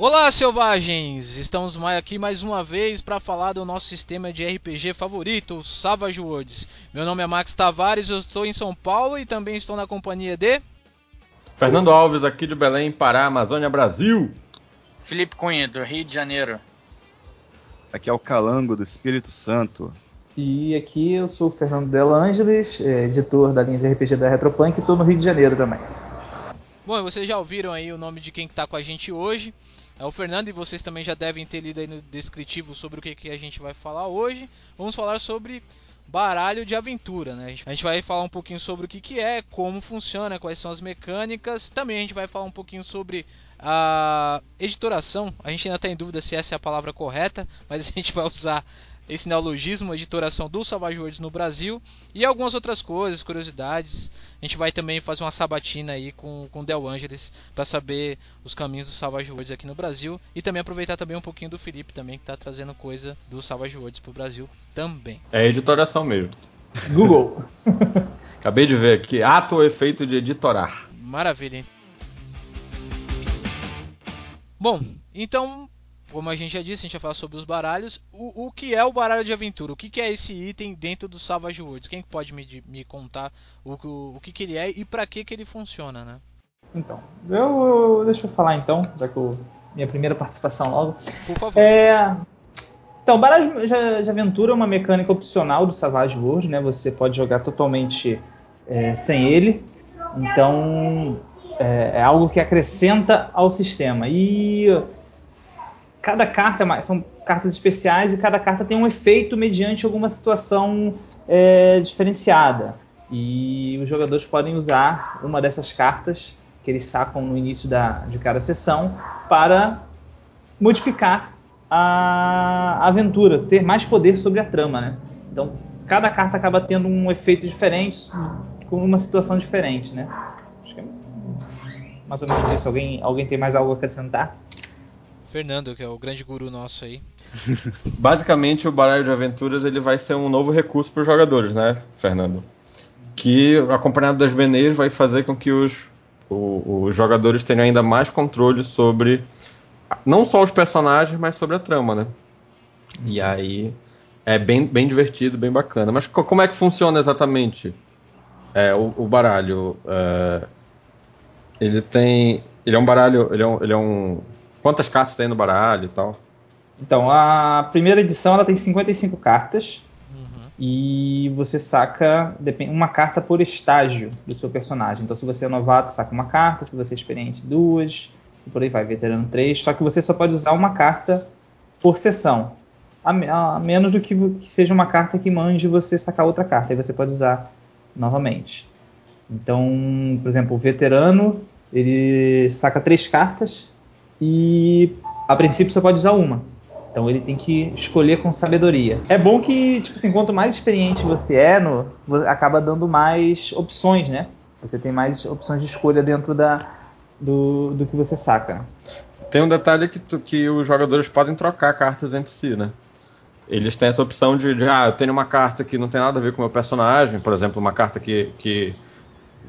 Olá, selvagens! Estamos aqui mais uma vez para falar do nosso sistema de RPG favorito, o Savage Worlds. Meu nome é Max Tavares, eu estou em São Paulo e também estou na companhia de. Fernando Alves, aqui de Belém, Pará, Amazônia, Brasil. Felipe Cunha, do Rio de Janeiro. Aqui é o Calango, do Espírito Santo. E aqui eu sou o Fernando Del Angeles, é, editor da linha de RPG da Retropunk e estou no Rio de Janeiro também. Bom, vocês já ouviram aí o nome de quem está com a gente hoje. É o Fernando e vocês também já devem ter lido aí no descritivo sobre o que, que a gente vai falar hoje. Vamos falar sobre baralho de aventura, né? A gente vai falar um pouquinho sobre o que, que é, como funciona, quais são as mecânicas. Também a gente vai falar um pouquinho sobre a editoração. A gente ainda está em dúvida se essa é a palavra correta, mas a gente vai usar esse neologismo, editoração do Savage Worlds no Brasil e algumas outras coisas, curiosidades. A gente vai também fazer uma sabatina aí com com Del Angeles para saber os caminhos do Savage Worlds aqui no Brasil e também aproveitar também um pouquinho do Felipe também que está trazendo coisa do Savage Worlds pro Brasil também. É editoração mesmo. Google. Acabei de ver aqui, ato ou efeito de editorar. Maravilha, hein? Bom, então como a gente já disse, a gente vai falar sobre os baralhos. O, o que é o baralho de aventura? O que, que é esse item dentro do Savage Worlds? Quem pode me, me contar o, o, o que, que ele é e para que, que ele funciona, né? Então, eu, deixa eu falar então, já que eu, minha primeira participação logo. Por favor. É, então, baralho de, de, aventura é uma mecânica opcional do Savage Worlds, né? Você pode jogar totalmente é, sem ele. Então, é, é algo que acrescenta ao sistema. E cada carta é são cartas especiais e cada carta tem um efeito mediante alguma situação é, diferenciada. E os jogadores podem usar uma dessas cartas que eles sacam no início da, de cada sessão para modificar a aventura, ter mais poder sobre a trama, né? Então, cada carta acaba tendo um efeito diferente, com uma situação diferente, né? Acho que é mais ou menos isso. Alguém, alguém tem mais algo a acrescentar? Fernando, que é o grande guru nosso aí. Basicamente, o baralho de aventuras ele vai ser um novo recurso para os jogadores, né, Fernando? Que, acompanhado das beneiras, vai fazer com que os, o, os jogadores tenham ainda mais controle sobre não só os personagens, mas sobre a trama, né? E aí é bem, bem divertido, bem bacana. Mas como é que funciona exatamente é, o, o baralho? É, ele tem. Ele é um baralho. Ele é um, ele é um Quantas cartas tem no baralho e tal? Então, a primeira edição ela tem 55 cartas. Uhum. E você saca uma carta por estágio do seu personagem. Então, se você é novato, saca uma carta. Se você é experiente, duas. E por aí vai, veterano, três. Só que você só pode usar uma carta por sessão. A, a menos do que, que, seja uma carta que mande você sacar outra carta. Aí você pode usar novamente. Então, por exemplo, o veterano ele saca três cartas e a princípio só pode usar uma. Então ele tem que escolher com sabedoria. É bom que, tipo assim, quanto mais experiente você é, no, acaba dando mais opções, né? Você tem mais opções de escolha dentro da, do, do que você saca. Tem um detalhe que, tu, que os jogadores podem trocar cartas entre si, né? Eles têm essa opção de, de, ah, eu tenho uma carta que não tem nada a ver com o meu personagem, por exemplo, uma carta que, que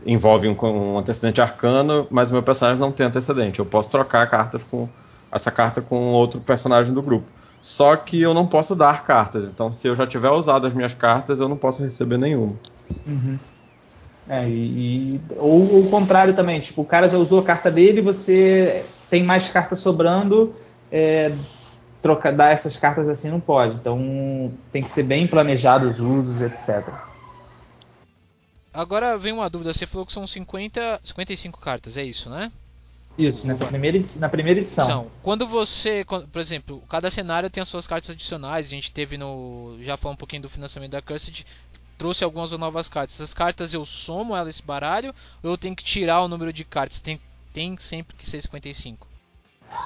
envolve um, um antecedente arcano, mas o meu personagem não tem antecedente. Eu posso trocar cartas com essa carta com outro personagem do grupo. Só que eu não posso dar cartas. Então, se eu já tiver usado as minhas cartas, eu não posso receber nenhuma. Uhum. É, e, e, ou o contrário também, tipo, o cara já usou a carta dele, você tem mais cartas sobrando, é, trocar, dar essas cartas assim não pode. Então tem que ser bem planejado os usos, etc. Agora vem uma dúvida, você falou que são 50, 55 cartas, é isso, né? Isso, nessa primeira na primeira edição. edição. Quando você, por exemplo, cada cenário tem as suas cartas adicionais, a gente teve no. Já falou um pouquinho do financiamento da Cursed, trouxe algumas novas cartas. Essas cartas eu somo elas esse baralho ou eu tenho que tirar o número de cartas? Tem, tem sempre que ser 55.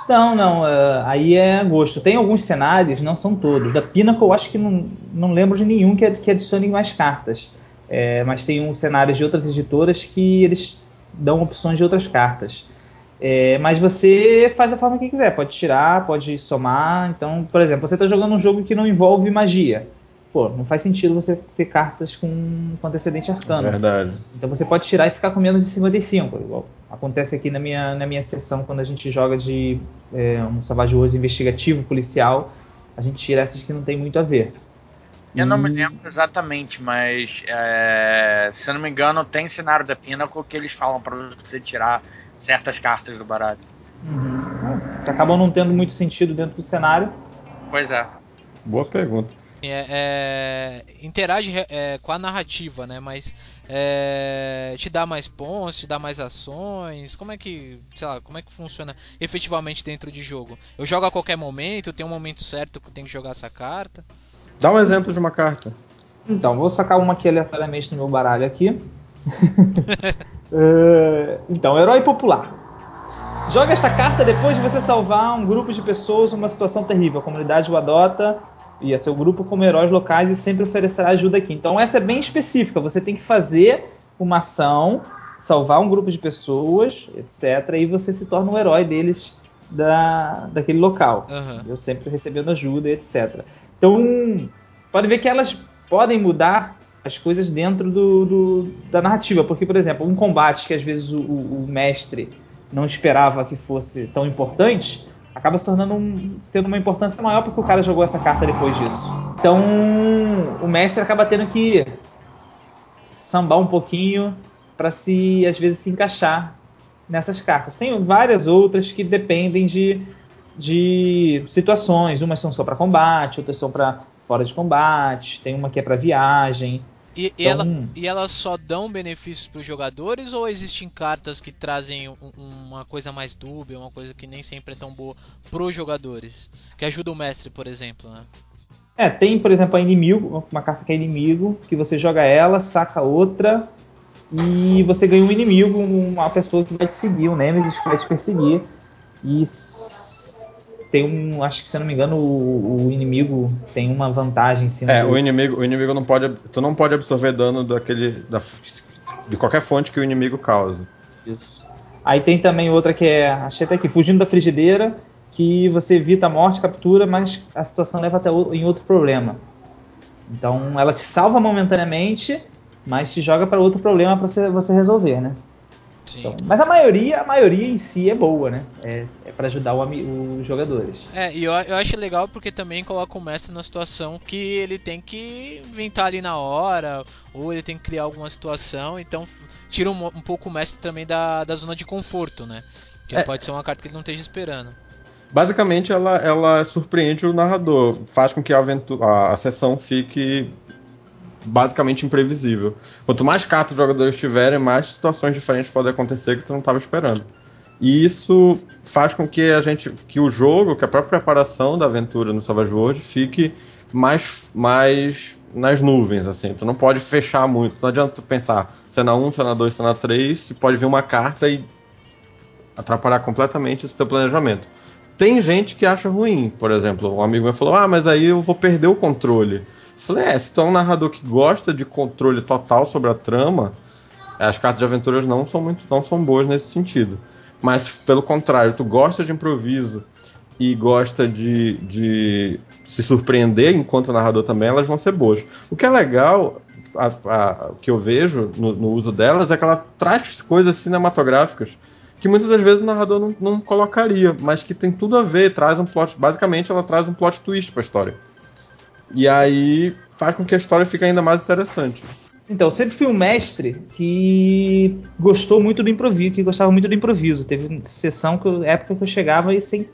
Não, não, uh, aí é gosto. Tem alguns cenários, não são todos. Da Pinnacle, eu acho que não, não lembro de nenhum que, que adicione mais cartas. É, mas tem um cenário de outras editoras que eles dão opções de outras cartas. É, mas você faz da forma que quiser, pode tirar, pode somar. Então, por exemplo, você está jogando um jogo que não envolve magia. Pô, não faz sentido você ter cartas com, com antecedente arcano. Verdade. Então você pode tirar e ficar com menos de 55. Igual acontece aqui na minha, na minha sessão quando a gente joga de é, um Savage Wars investigativo, policial, a gente tira essas que não tem muito a ver. Eu não me E- lembro exatamente, mas é, se eu não me engano, tem cenário da Pinnacle que eles falam pra você tirar certas cartas do baralho. Uhum. Que acabam não tendo muito sentido dentro do cenário. Pois é. Boa pergunta. É, é, interage é, com a narrativa, né? Mas é, te dá mais pontos, te dá mais ações. Como é que, sei lá, como é que funciona efetivamente dentro de jogo? Eu jogo a qualquer momento, tem um momento certo que eu tenho que jogar essa carta. Dá um exemplo de uma carta. Então, vou sacar uma aqui aleatoriamente no meu baralho aqui. É, então, herói popular. Joga esta carta depois de você salvar um grupo de pessoas numa situação terrível. A comunidade o adota e a seu grupo como heróis locais e sempre oferecerá ajuda aqui. Então, essa é bem específica. Você tem que fazer uma ação, salvar um grupo de pessoas, etc. E você se torna um herói deles da, daquele local. Aham. Eu sempre recebendo ajuda, e etc. Então, pode ver que elas podem mudar as coisas dentro do, do- da narrativa. Porque, por exemplo, um combate que às vezes o, o- mestre não esperava que fosse tão importante, acaba se tornando um, tendo uma importância maior porque o cara jogou essa carta depois disso. Então, o mestre acaba tendo que sambar um pouquinho para se, às vezes, se encaixar nessas cartas. Tem várias outras que dependem de, de situações. Umas são só para combate, outras são para fora de combate. Tem uma que é para viagem. E, Então, ela, e elas só dão benefícios para os jogadores ou existem cartas que trazem um- uma coisa mais dúbia, uma coisa que nem sempre é tão boa pros jogadores? Que ajuda o mestre, por exemplo, né? É, tem, por exemplo, a inimigo, uma carta que é inimigo, que você joga ela, saca outra e você ganha um inimigo, uma pessoa que vai te seguir, um Nemesis que vai te perseguir. E tem um, acho que se eu não me engano, o, o inimigo tem uma vantagem em cima É, do- o inimigo, o inimigo não pode. Tu não pode absorver dano daquele. Da, de qualquer fonte que o inimigo causa. Isso. Aí tem também outra que é, achei até aqui, fugindo da frigideira, que você evita a morte, captura, mas a situação leva até o- em outro problema. Então ela te salva momentaneamente, mas te joga para outro problema para você, você resolver, né? Sim. Então, mas a maioria, a maioria em si é boa, né? É, é para ajudar o os jogadores. É, e eu, eu acho legal porque também coloca o mestre numa situação que ele tem que inventar ali na hora, ou ele tem que criar alguma situação, então tira um, um pouco o mestre também da, da zona de conforto, né? Que É. pode ser uma carta que ele não esteja esperando. Basicamente, ela, ela surpreende o narrador, faz com que a, a, a sessão fique basicamente imprevisível. Quanto mais cartas os jogadores tiverem, mais situações diferentes podem acontecer que tu não estava esperando. E isso faz com que a gente, que o jogo, que a própria preparação da aventura no Savage World fique mais, mais nas nuvens, assim. Tu não pode fechar muito. Não adianta tu pensar cena 1, cena 2, cena 3, se pode vir uma carta e atrapalhar completamente esse teu planejamento. Tem gente que acha ruim, por exemplo, um amigo meu falou: Ah, mas aí eu vou perder o controle. Falei: É, se tu é um narrador que gosta de controle total sobre a trama, as cartas de aventuras não são muito não são boas nesse sentido. Mas pelo contrário, tu gosta de improviso e gosta de, de se surpreender enquanto narrador também, elas vão ser boas. O que é legal, a, a- o que eu vejo no, no uso delas, é que ela traz coisas cinematográficas que muitas das vezes o narrador não, não colocaria, mas que tem tudo a ver, traz um plot. Basicamente, ela traz um plot twist pra história. E aí faz com que a história fique ainda mais interessante. Então, eu sempre fui um mestre que gostou muito do improviso, que gostava muito do improviso. Teve sessão que eu, época que eu chegava e sem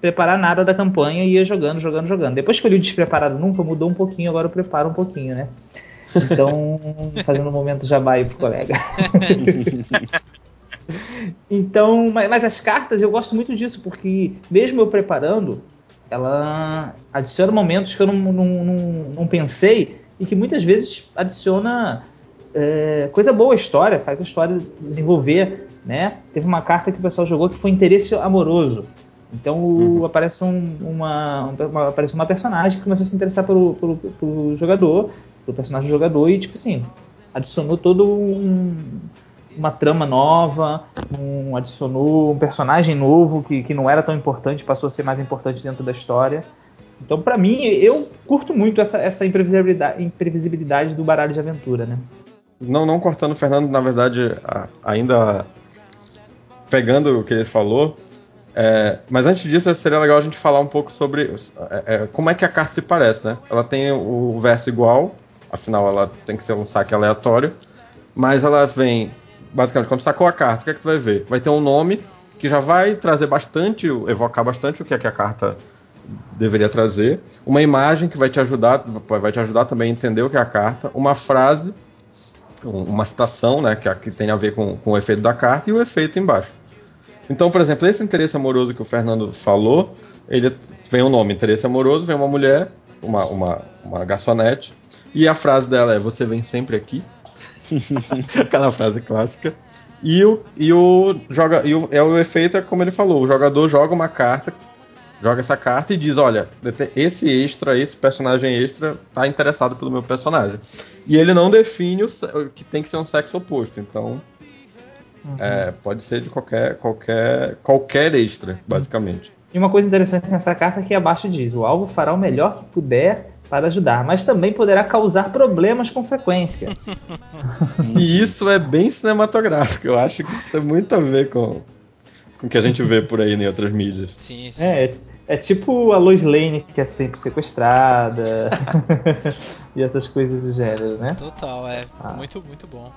preparar nada da campanha ia jogando, jogando, jogando. Depois que eu li o Despreparado Nunca, mudou um pouquinho, agora eu preparo um pouquinho, né? Então, fazendo um momento jabá aí pro colega. então, mas, mas as cartas eu gosto muito disso, porque mesmo eu preparando, ela adiciona momentos que eu não, não, não, não pensei e que muitas vezes adiciona é, coisa boa à história, faz a história desenvolver, né? Teve uma carta que o pessoal jogou que foi interesse amoroso. Então o- aparece um- uma, uma- aparece uma personagem que começou a se interessar pelo, pelo, pelo jogador, pelo personagem do jogador e tipo assim adicionou todo um, uma trama nova, um, adicionou um personagem novo que, que não era tão importante, passou a ser mais importante dentro da história. Então, pra mim, eu curto muito essa, essa imprevisibilidade, imprevisibilidade do baralho de aventura, né? Não, não cortando o Fernando, na verdade, ainda pegando o que ele falou, é, mas antes disso, seria legal a gente falar um pouco sobre é, é, como é que a carta se parece, né? Ela tem o verso igual, afinal ela tem que ser um saque aleatório, mas ela vem, basicamente, quando sacou a carta, o que é que tu vai ver? Vai ter um nome que já vai trazer bastante, evocar bastante o que é que a carta deveria trazer, uma imagem que vai te ajudar, vai te ajudar também a entender o que é a carta, uma frase, uma citação, né, que, que tem a ver com, com o efeito da carta e o efeito embaixo. Então, por exemplo, esse interesse amoroso que o Fernando falou, ele vem um nome, interesse amoroso, vem uma mulher, uma, uma, uma garçonete, e a frase dela é: Você vem sempre aqui. Aquela frase clássica. E o, e o, joga, e o, é o efeito, é como ele falou: o jogador joga uma carta joga essa carta e diz: olha, esse extra, esse personagem extra, tá interessado pelo meu personagem. E ele não define o, que tem que ser um sexo oposto. Então. Uhum. É, pode ser de qualquer, qualquer, qualquer extra, basicamente. E uma coisa interessante nessa carta é que abaixo diz: o alvo fará o melhor que puder para ajudar, mas também poderá causar problemas com frequência. e isso é bem cinematográfico. Eu acho que isso tem muito a ver com, com o que a gente vê por aí em outras mídias. Sim, sim. É, é tipo a Lois Lane, que é sempre sequestrada. e essas coisas do gênero, né? Total, é. Ah. Muito, muito bom.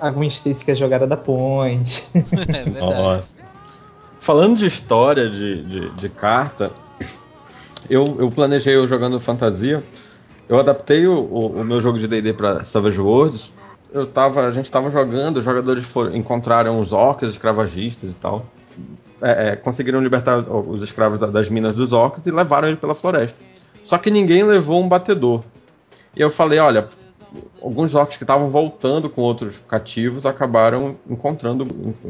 A Gwen Stacy que é jogada da ponte. é verdade. Nossa. Falando de história de, de, de carta, eu, eu planejei eu jogando fantasia. Eu adaptei o, o, o meu jogo de D&D para Savage Worlds. Eu tava, a gente estava jogando, os jogadores foram, encontraram os orcs, escravagistas e tal é, é, conseguiram libertar os escravos das minas dos orcs e levaram ele pela floresta. Só que ninguém levou um batedor. E eu falei, olha, alguns orcs que estavam voltando com outros cativos acabaram encontrando,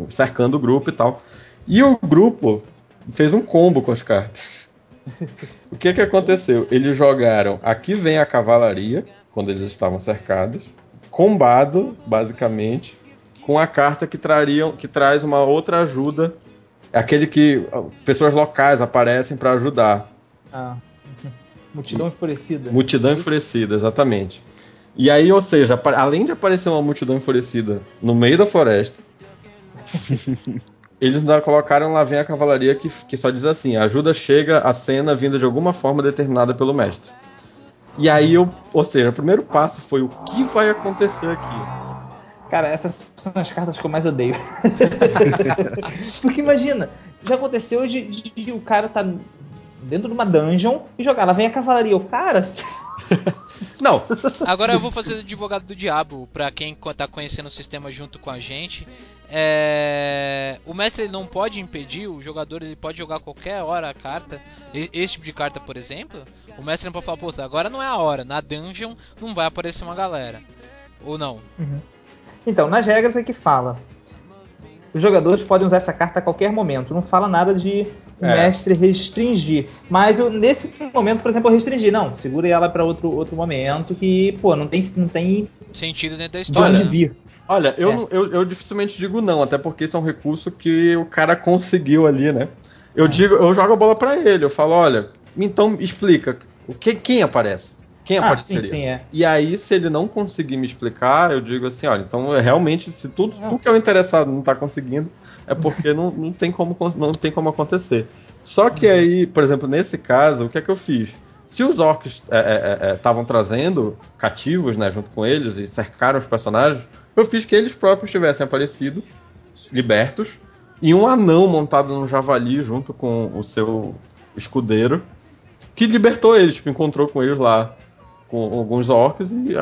cercando o grupo e tal. E o grupo fez um combo com as cartas. O que que aconteceu? Eles jogaram Aqui vem a cavalaria, quando eles estavam cercados, combado, basicamente, com a carta que trariam, que traz uma outra ajuda é aquele que pessoas locais aparecem para ajudar. Ah. Multidão enfurecida. Multidão enfurecida, exatamente. E aí, ou seja, além de aparecer uma multidão enfurecida no meio da floresta, eles ainda colocaram lá vem a cavalaria que, que só diz assim: a ajuda chega à cena vinda de alguma forma determinada pelo mestre. E aí, eu, ou seja, o primeiro passo foi o que vai acontecer aqui. Cara, essas são as cartas que eu mais odeio. Porque imagina, já aconteceu de, de, de, o cara tá dentro de uma dungeon e jogar, lá vem a cavalaria. O cara. Não. Agora eu vou fazer advogado do diabo para quem tá conhecendo o sistema junto com a gente. É... O mestre ele não pode impedir, o jogador ele pode jogar qualquer hora a carta. Esse tipo de carta, por exemplo. O mestre não pode falar, pô, agora não é a hora. Na dungeon não vai aparecer uma galera. Ou não? Uhum. Então, nas regras é que fala. Os jogadores podem usar essa carta a qualquer momento. Não fala nada de o é. mestre restringir. Mas eu, nesse momento, por exemplo, eu restringi. Não, segure ela para outro, outro momento que, pô, não tem, não tem sentido dentro da história. De onde vir. Olha, eu, é. eu, eu, dificilmente digo não, até porque isso é um recurso que o cara conseguiu ali, né? Eu é. digo, eu jogo a bola para ele, eu falo, olha, então explica, o que, quem aparece? Quem ah, apareceria? Sim, sim, é. E aí, se ele não conseguir me explicar, eu digo assim, olha, então é realmente, se tudo, tudo que é o interessado não está conseguindo, é porque não, não, tem como, não tem como acontecer. Só que uhum. aí, por exemplo, nesse caso, o que é que eu fiz? Se os orcs estavam é, é, é, trazendo cativos, né, junto com eles e cercaram os personagens, eu fiz que eles próprios tivessem aparecido, libertos, e um anão montado num javali junto com o seu escudeiro, que libertou eles, tipo, encontrou com eles lá com alguns orcs e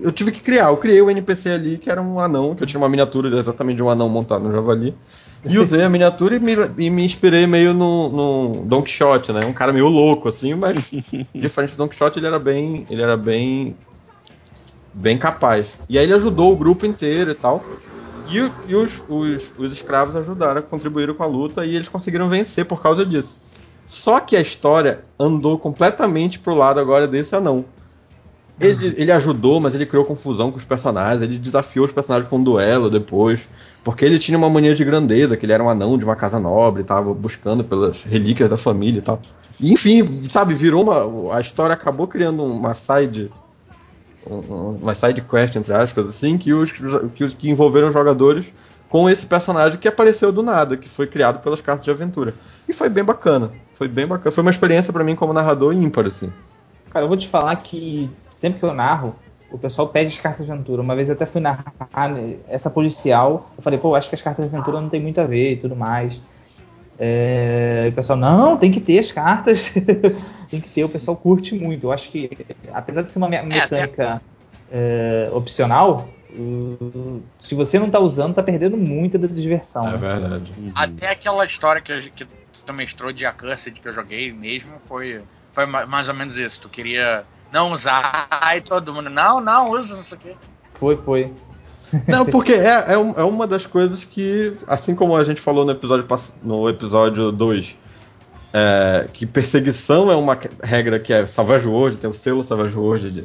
eu tive que criar. Eu criei o um NPC ali que era um anão, que eu tinha uma miniatura exatamente de um anão montado no javali. E usei a miniatura e me, e me inspirei meio no, no Don Quixote, né? Um cara meio louco, assim, mas diferente do Don Quixote, ele era bem. Ele era bem. Bem capaz. E aí ele ajudou o grupo inteiro e tal. E, e os, os, os escravos ajudaram, contribuíram com a luta e eles conseguiram vencer por causa disso. Só que a história andou completamente pro lado agora desse anão. Ele, ele, ajudou, mas ele criou confusão com os personagens. Ele desafiou os personagens com um duelo depois. Porque ele tinha uma mania de grandeza, que ele era um anão de uma casa nobre, estava buscando pelas relíquias da família e tal. E, enfim, sabe, virou uma. A história acabou criando uma side. Uma side quest, entre aspas, assim, que, os, que, que envolveram os jogadores com esse personagem que apareceu do nada, que foi criado pelas cartas de aventura. E foi bem bacana. Foi bem bacana. Foi uma experiência para mim como narrador ímpar, assim. Cara, eu vou te falar que sempre que eu narro, o pessoal pede as cartas de aventura. Uma vez eu até fui narrar essa policial. Eu falei, pô, acho que as cartas de aventura não tem muito a ver e tudo mais. É, o pessoal, não, tem que ter as cartas. tem que ter, o pessoal curte muito. Eu acho que, apesar de ser uma me mecânica é, opcional, se você não tá usando, tá perdendo muito da diversão. É né? verdade. Até aquela história que, que tu mestrou de Accursed que eu joguei mesmo foi, foi mais ou menos isso. Tu queria não usar e todo mundo, não, não, usa, não sei o quê. Foi, foi. Não, porque é, é, é, uma das coisas que, assim como a gente falou no episódio no episódio 2, é, que perseguição é uma regra que é Savage World, tem o selo Savage World, de,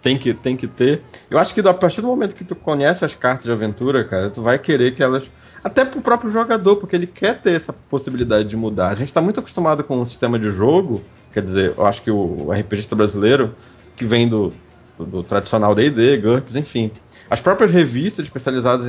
tem, que, tem que ter. Eu acho que a partir do momento que tu conhece as cartas de aventura, cara, tu vai querer que elas. Até pro próprio jogador, porque ele quer ter essa possibilidade de mudar. A gente tá muito acostumado com um sistema de jogo, quer dizer, eu acho que o RPGista brasileiro, que vem do, do tradicional D&D, GURPS, enfim. As próprias revistas especializadas,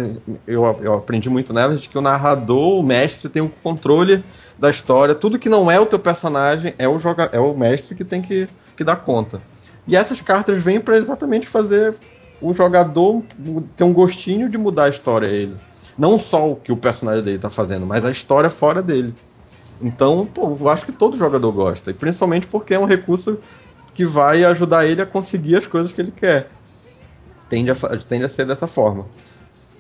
eu, eu aprendi muito nelas, de que o narrador, o mestre, tem o controle da história. Tudo que não é o teu personagem é o, joga, é o mestre que tem que, que dar conta. E essas cartas vêm para exatamente fazer o jogador ter um gostinho de mudar a história ele. Não só o que o personagem dele está fazendo, mas a história fora dele. Então, pô, eu acho que todo jogador gosta. E principalmente porque é um recurso que vai ajudar ele a conseguir as coisas que ele quer. Tende a, tende a ser dessa forma.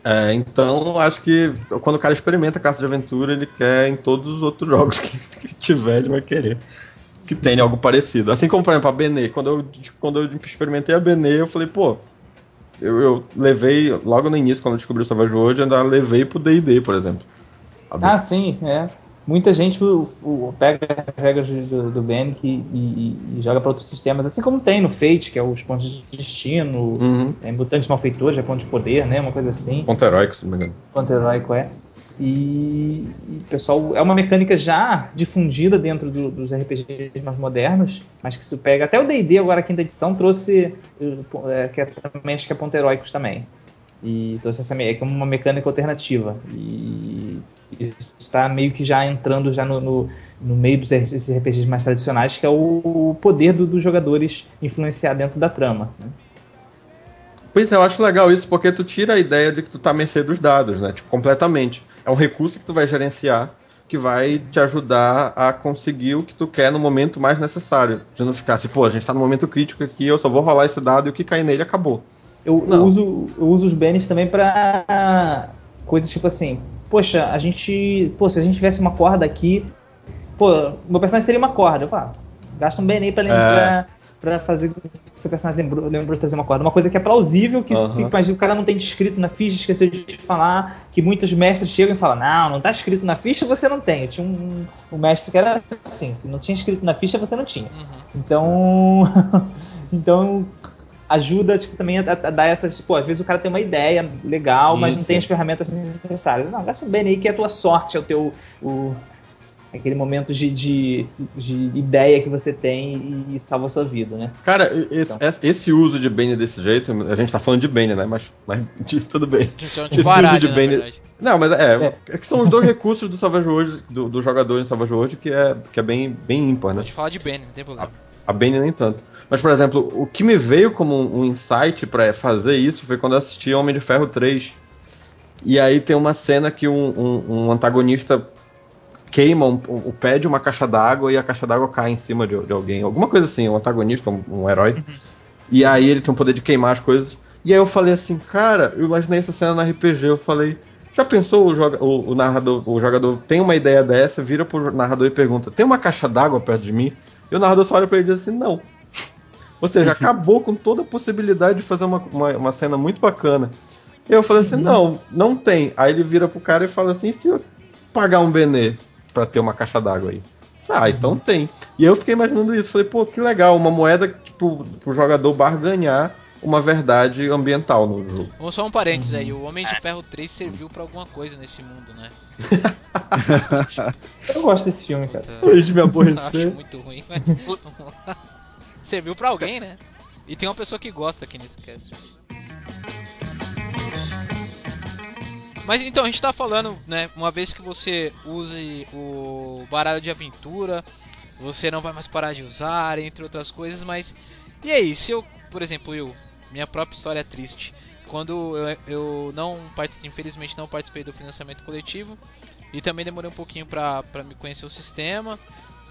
É, então, acho que quando o cara experimenta caça de aventura, ele quer em todos os outros jogos que, que tiver, ele vai querer que tenha algo parecido. Assim como, por exemplo, a Benê. Quando eu, quando eu experimentei a Benê, eu falei, pô, eu, eu, levei, logo no início, quando eu descobri o Savage World, eu ainda levei pro D&D, por exemplo. Ah, sim, é muita gente o, o, pega as regras do, do e, e, e, joga para outros sistemas, assim como tem no Fate, que é os pontos de destino, uhum. é, mutantes malfeitores, é ponto de poder, né? Uma coisa assim. Ponto heróico, se não me engano. Ponto heróico, é. E, e, pessoal, é uma mecânica já difundida dentro do, dos RPGs mais modernos, mas que se pega. Até o DD, agora a quinta edição, trouxe. É, que é, também acho que é ponto heróicos também. E trouxe essa é uma mecânica alternativa. E está meio que já entrando já no, no, no meio dos RPGs mais tradicionais, que é o, poder do, dos jogadores influenciar dentro da trama. Né? Pois é, eu acho legal isso, porque tu tira a ideia de que tu tá à mercê dos dados, né? Tipo, completamente. É um recurso que tu vai gerenciar, que vai te ajudar a conseguir o que tu quer no momento mais necessário. De não ficar assim, pô, a gente tá no momento crítico aqui, eu só vou rolar esse dado e o que cair nele acabou. Eu, eu uso, eu uso os bens também para coisas tipo assim, poxa, a gente. Pô, se a gente tivesse uma corda aqui. Pô, meu personagem teria uma corda. Eu, pá, gasta um BNI pra lembrar. É. Pra fazer que o seu personagem lembrou, lembrou de trazer uma corda. Uma coisa que é plausível, que uhum. se, o cara não tem descrito na ficha, esqueceu de falar, que muitos mestres chegam e falam, não, não tá escrito na ficha, você não tem. Eu tinha um, um mestre que era assim, se não tinha escrito na ficha, você não tinha. Uhum. Então. então, ajuda tipo, também a, a, dar essas. Tipo, às vezes o cara tem uma ideia legal, sim, mas não sim. tem as ferramentas necessárias. Não, gasta um bem aí que é a tua sorte, é o teu. O, aquele momento de, de, de, ideia que você tem e salva a sua vida, né? Cara, esse, então. esse uso de Bane desse jeito, a gente tá falando de Bane, né? Mas, mas tudo bem. De esse baralho, uso de Bane. Não, mas é, é, é. que são os dois recursos do Savage World, do, do jogador em Savage World, que é, que é bem, bem ímpar, né? Pode falar de Bane, não tem problema. A, a Bane nem tanto. Mas, por exemplo, o que me veio como um insight para fazer isso foi quando eu assisti Homem de Ferro 3. E aí tem uma cena que um, um, um antagonista queima um, o pé de uma caixa d'água e a caixa d'água cai em cima de, de, alguém. Alguma coisa assim, um antagonista, um, um herói. Uhum. E aí ele tem o poder de queimar as coisas. E aí eu falei assim, cara, eu imaginei essa cena na RPG. Eu falei, já pensou o, joga, o, o, narrador, o jogador tem uma ideia dessa, vira pro narrador e pergunta: tem uma caixa d'água perto de mim? E o narrador só olha pra ele e diz assim: não. Ou seja, acabou com toda a possibilidade de fazer uma, uma, uma cena muito bacana. E eu falei assim: uhum. não, não tem. Aí ele vira pro cara e fala assim: e se eu pagar um benê pra ter uma caixa d'água aí? Ah, então uhum. tem. E eu fiquei imaginando isso. Falei, pô, que legal, uma moeda tipo, pro jogador barganhar uma verdade ambiental no jogo. Vamos só um parênteses uhum. aí, o Homem de Ferro 3 serviu para alguma coisa nesse mundo, né? eu gosto desse filme, cara. Puta, de me aborrecer. Eu acho muito ruim, mas serviu para alguém, né? E tem uma pessoa que gosta aqui nesse cast. Mas então, a gente tá falando, né? Uma vez que você use o baralho de aventura, você não vai mais parar de usar, entre outras coisas, mas. E aí, se eu, por exemplo, eu, minha própria história é triste. Quando eu, eu não participei, infelizmente não participei do financiamento coletivo e também demorei um pouquinho pra, pra me conhecer o sistema.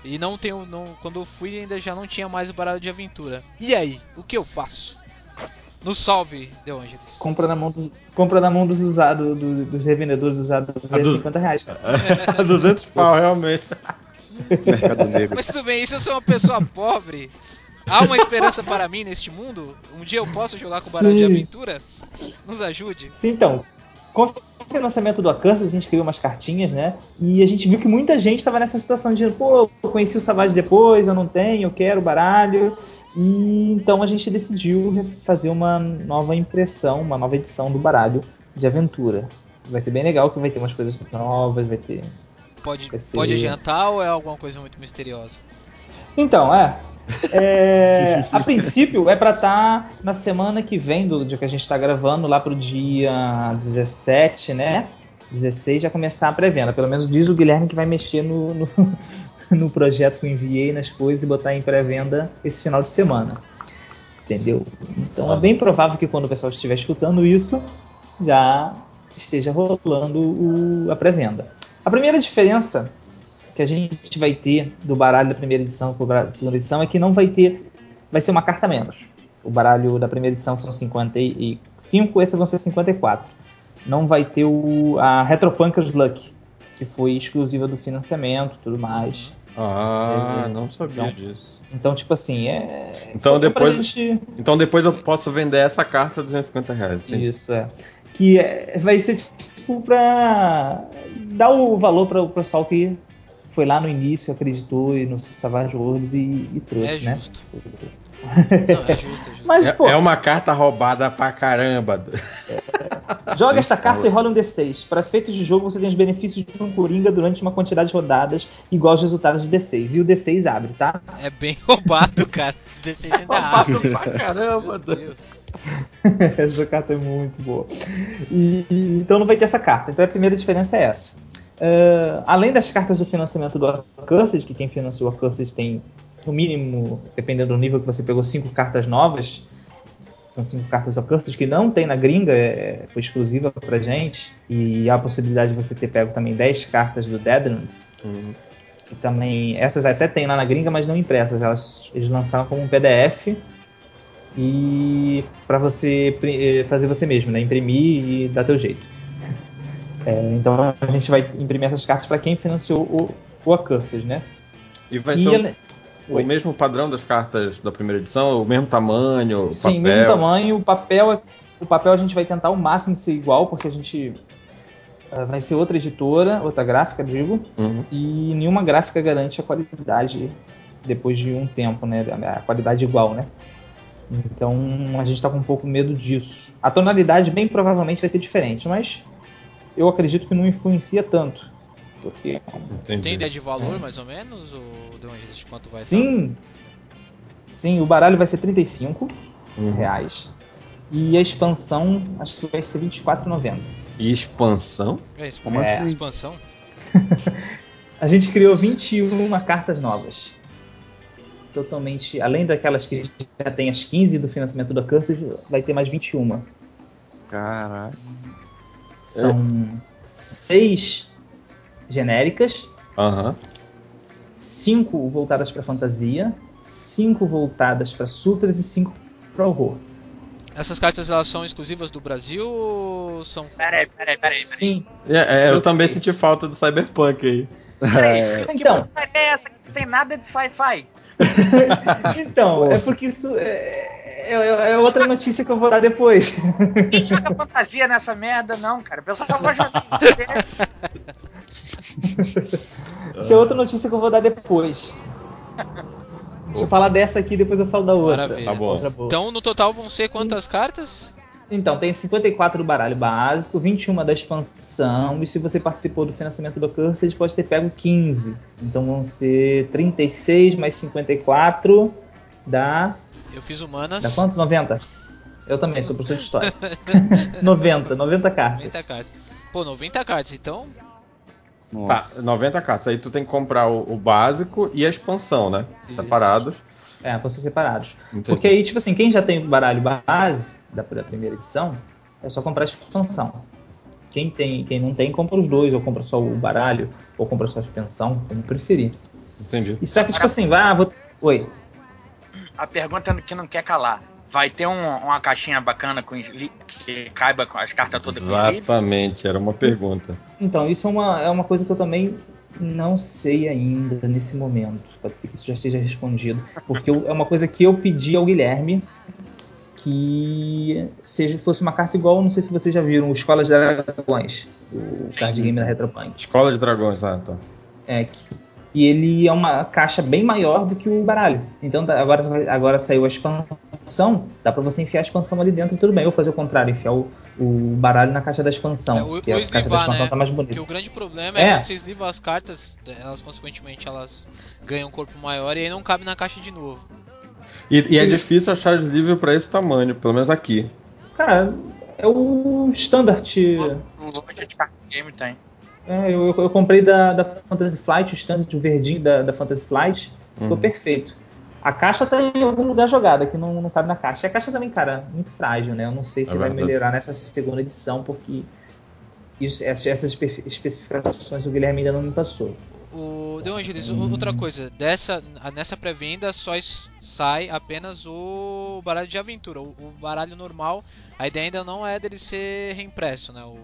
E não tenho. Não, quando eu fui ainda já não tinha mais o baralho de aventura. E aí, o que eu faço? No salve, De Angelis. Compra na mão dos, compra na mão dos usados, do- dos revendedores usados a A dos- 250 reais. 200 pau, realmente. Mercado Negro. Mas tudo bem, e se eu sou uma pessoa pobre? Há uma esperança para mim neste mundo? Um dia eu posso jogar com o baralho de Sim. aventura? Nos ajude. Sim, então. Com o financiamento do Acurse, a gente criou umas cartinhas, né? E a gente viu que muita gente estava nessa situação de, pô, eu conheci o Savage depois, eu não tenho, eu quero o baralho. E então a gente decidiu fazer uma nova impressão, uma nova edição do baralho de aventura. Vai ser bem legal, que vai ter umas coisas novas, vai ter. Pode, Vai ser- pode adiantar ou é alguma coisa muito misteriosa? Então, é. É, a princípio é pra estar na semana que vem do dia que a gente tá gravando, lá pro dia 17, né? 16 já começar a pré-venda. Pelo menos diz o Guilherme que vai mexer no, no, no projeto que eu enviei, nas coisas e botar em pré-venda esse final de semana. Entendeu? Então é bem provável que quando o pessoal estiver escutando isso, já esteja rolando o- a pré-venda. A primeira diferença que a gente vai ter do baralho da primeira edição para da segunda edição é que não vai ter. Vai ser uma carta a menos. O baralho da primeira edição são 55, esse vão ser 54. Não vai ter o, a Retropunkers Luck, que foi exclusiva do financiamento e tudo mais. Ah, É, não sabia então. disso. Então, tipo assim, é. Então depois- gente- Então depois eu posso vender essa carta a 250 reais. entendi. Isso, é. Que é- vai ser tipo pra dar o valor para o pessoal que foi lá no início, acreditou e no Savage Worlds e, e trouxe, É né? justo. Não, é justo, é justo. Mas, pô, É, é uma carta roubada pra caramba. joga esta carta e rola um D6. Para efeitos de jogo, você tem os benefícios de um Coringa durante uma quantidade de rodadas igual aos resultados do D6. E o D6 abre, tá? É bem roubado, cara. Desse ainda abre. pra caramba. Meu Deus. essa carta é muito boa. E- e- então não vai ter essa carta. Então a primeira diferença é essa. Ah, além das cartas do financiamento do Accursed, que quem financiou o Accursed tem, no mínimo, dependendo do nível que você pegou, cinco cartas novas. São cinco cartas do Accursed que não tem na gringa, é- foi exclusiva pra gente. E há a possibilidade de você ter pego também 10 cartas do Deadlands. Uhum. que também essas até tem lá na gringa, mas não impressas. Elas eles lançaram como um PDF e para você eh, fazer você mesmo, né? Imprimir e dar teu jeito. É, então a gente vai imprimir essas cartas para quem financiou o, o Accursed, né? E vai E ser o- ele- o, Oi. mesmo padrão das cartas da primeira edição, o mesmo tamanho, o Sim, papel. mesmo tamanho. O papel, é- o papel a gente vai tentar ao máximo de ser igual, porque a gente ah, vai ser outra editora, outra gráfica, digo. Uhum. e nenhuma gráfica garante a qualidade depois de um tempo, né? A qualidade igual, né? Então a gente tá com um pouco medo disso. A tonalidade bem provavelmente vai ser diferente, mas eu acredito que não influencia tanto. Porque Entendi. Tem ideia de valor, mais ou menos? Ou de quanto vai sim, sim, o baralho vai ser 35 Uhum. reais. E a expansão acho que vai ser 24,90. E expansão? estar? É, exp- Como É. assim? expansão? A gente criou 21 cartas novas. Totalmente, além daquelas que já tem as 15 do financiamento do Accursed, vai ter mais 21. Caralho. São seis genéricas, Aham. cinco voltadas para fantasia, cinco voltadas para supers e cinco para horror. Essas cartas elas são exclusivas do Brasil ou são. Peraí, peraí, peraí. peraí. Sim. É, é, eu Eu também sei. senti falta do Cyberpunk aí. Peraí, que Então. é essa que não tem nada de sci-fi? Então, é porque isso é, é- é outra notícia que eu vou dar depois. Quem joga fantasia nessa merda, não, cara. O pessoal vai jogar. Isso é outra notícia que eu vou dar depois. Deixa eu falar dessa aqui, depois eu falo da outra. Maravilha. Tá bom. Outra boa. Então no total vão ser quantas cartas? Então, tem 54 do baralho básico, 21 da expansão, e se você participou do financiamento do Cursed, pode ter pego 15. Então vão ser 36 mais 54, dá. Eu fiz humanas. Dá quanto? 90? Eu também, sou professor de história. 90, 90 cartas. 90 cartas. Pô, 90 cartas, então. Tá, Nossa. 90 cartas. Aí tu tem que comprar o, o básico e a expansão, né? Isso. Separados. É, vão ser separados. Entendi. Porque aí, tipo assim, quem já tem o baralho base da, da primeira edição, é só comprar a expansão. Quem, tem, quem não tem, compra os dois, ou compra só o baralho, ou compra só a expansão, como preferir. Entendi. E só que, tipo assim, vai, ah, vou. Oi. A pergunta que não quer calar. Vai ter um- uma caixinha bacana com que caiba com as cartas todas? Exatamente, era uma pergunta. Então, isso é uma, é uma coisa que eu também não sei ainda nesse momento. Pode ser que isso já esteja respondido. Porque eu- é uma coisa que eu pedi ao Guilherme que seja, fosse uma carta igual, não sei se vocês já viram, o Escola de Dragões, o card game da Retropunk. Escola de Dragões, ah, tá. É, que, e ele é uma caixa bem maior do que o baralho. Então tá- agora, agora saiu a expansão, dá pra você enfiar a expansão ali dentro, tudo bem. Eu vou fazer o contrário, enfiar o, o baralho na caixa da expansão. É, o- porque o a caixa da expansão né? tá mais Porque bonita. o grande problema é, É. quando você esliva as cartas, elas consequentemente elas ganham um corpo maior e aí não cabe na caixa de novo. E, e é difícil achar livro pra esse tamanho, pelo menos aqui. Cara, é o standard. O loja de card game tem. É, eu, eu comprei da, da Fantasy Flight, o standard o verdinho da, da Fantasy Flight. Ficou Uhum. perfeito. A caixa tá em algum lugar jogada, que não, não cabe na caixa. E a caixa também, cara, muito frágil, né? Eu não sei se É vai melhorar nessa segunda edição, porque isso- essas, essas espe- especificações o Guilherme ainda não me passou. O De Angelis, o- outra coisa, dessa, nessa pré-venda só sai apenas o baralho de aventura. O, o baralho normal, a ideia ainda não é dele ser reimpresso, né? O,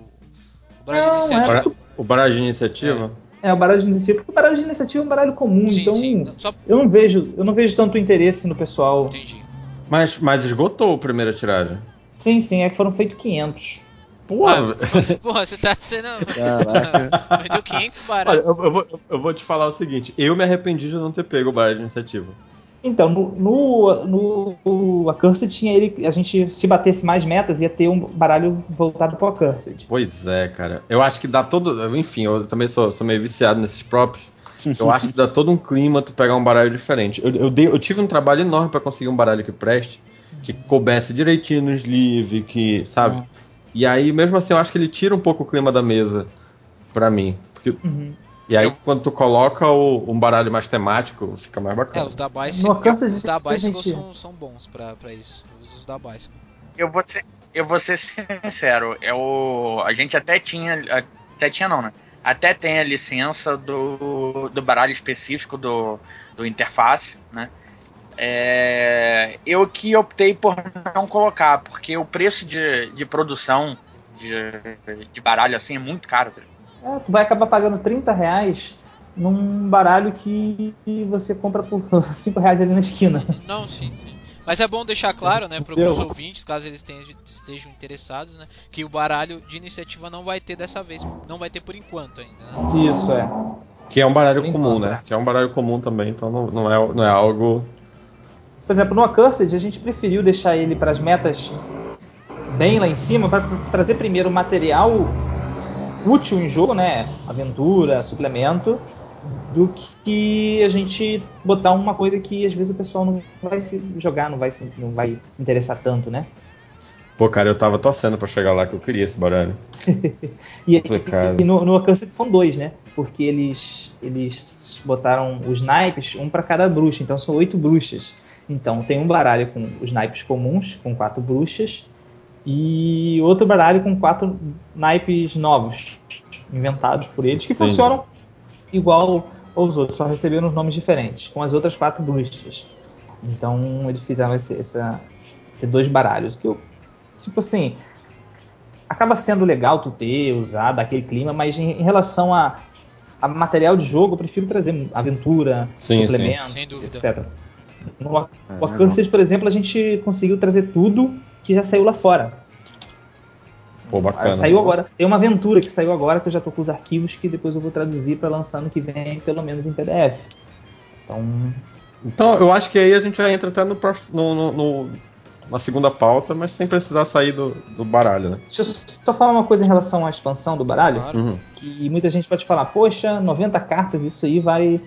o baralho Não, de iniciativa. Bara- O baralho de iniciativa? É, o baralho de iniciativa, porque o baralho de iniciativa é um baralho comum, Sim, então sim. Só eu não vejo, eu não vejo tanto interesse no pessoal. entendi. Mas, mas esgotou a primeira tiragem. Sim, sim, é que foram feitos 500. Porra, Ah, porra, você tá sendo. Caraca. Vendeu 500 Olha, baralhos. eu, eu vou, eu vou te falar o seguinte: eu me arrependi de não ter pego o baralho de iniciativa. Então, no, no, no, Accursed tinha ele. A gente, se batesse mais metas, ia ter um baralho voltado pro Accursed. Pois é, cara. Eu acho que dá todo. Enfim, eu também sou, sou meio viciado nesses próprios. Eu acho que dá todo um clima tu pegar um baralho diferente. Eu, eu, dei- eu tive um trabalho enorme pra conseguir um baralho que preste, que coubesse direitinho no sleeve, que, sabe? Ah. E aí, mesmo assim, eu acho que ele tira um pouco o clima da mesa pra mim. Porque, Uhum. E aí, quando tu coloca o- um baralho mais temático, fica mais É, bacana. os da Bicycle, os da Bicycle são, são bons pra, pra isso. Os, os da Bicycle. Eu vou ser, eu vou ser sincero, eu, a gente até tinha, até tinha não, né? Até tem a licença do, do baralho específico do, do interface, né? É, eu que optei por não colocar, porque o preço de, de produção de, de baralho assim é muito caro. velho. É, tu vai acabar pagando 30 reais num baralho que você compra por 5 reais ali na esquina. Não, sim, sim. Mas é bom deixar claro, né, para os ouvintes, caso eles tenham- estejam interessados, né, que o baralho de iniciativa não vai ter dessa vez, não vai ter por enquanto ainda, né? Isso, é. Que é um baralho Bem comum, né? Que é um baralho comum também, então não, não, é, não é algo. Por exemplo, no Accursed a gente preferiu deixar ele para as metas bem lá em cima para trazer primeiro material útil em jogo, né? Aventura, suplemento, do que a gente botar uma coisa que às vezes o pessoal não vai se jogar, não vai se, não vai se interessar tanto, né? Pô, cara, eu tava torcendo pra chegar lá que eu queria esse baralho. E, Complicado. e no, no Accursed são dois, né? Porque eles, eles botaram os naipes, um para cada bruxa, então são oito bruxas. Então tem um baralho com os naipes comuns, com quatro bruxas, e outro baralho com quatro naipes novos, inventados por eles, que Sim. funcionam igual aos outros, só receberam os nomes diferentes, com as outras quatro bruxas. Então eles fizeram esse, essa. ter dois baralhos. Que eu, tipo assim, acaba sendo legal tu ter, usar, dar aquele clima, mas em, em relação a, a material de jogo, eu prefiro trazer aventura, Sim, suplemento, Sem dúvida. etc. No É, o Accursed, por exemplo, a gente conseguiu trazer tudo que já saiu lá fora. Pô, bacana. Saiu agora. Tem uma aventura que saiu agora que eu já tô com os arquivos que depois eu vou traduzir para lançar ano que vem, pelo menos em PDF. Então, Então, eu acho que aí a gente já entra até no, no- no- no- na segunda pauta, mas sem precisar sair do, do baralho, né? deixa eu só falar uma coisa em relação à expansão do baralho. Claro. Uhum. que muita gente pode falar, poxa, 90 cartas, isso aí vai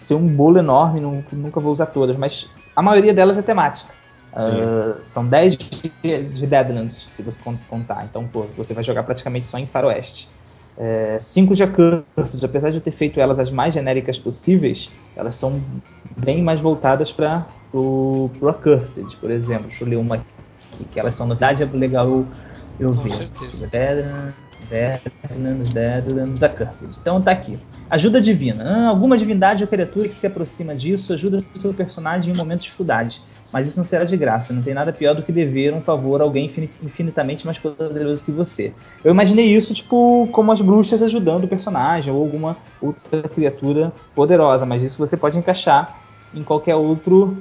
ser um bolo enorme, nu- nunca vou usar todas, mas a maioria delas é temática. Uh, são 10 de, de Deadlands, se você contar. Então, pô, você vai jogar praticamente só em Faroeste. 5 é, de Accursed, apesar de eu ter feito elas as mais genéricas possíveis, elas são bem mais voltadas para o Accursed, por exemplo. Deixa eu ler uma aqui, que elas são novidade, é legal eu, eu Com ver. certeza. Deadlands, Deadlands, Deadlands, Accursed. Então tá aqui. Ajuda divina. Ah, alguma divindade ou criatura que se aproxima disso ajuda seu personagem em um momento de dificuldade mas isso não será de graça. Não tem nada pior do que dever um favor a alguém infinitamente mais poderoso que você. Eu imaginei isso, tipo, como as bruxas ajudando o personagem ou alguma outra criatura poderosa, mas isso você pode encaixar em qualquer outro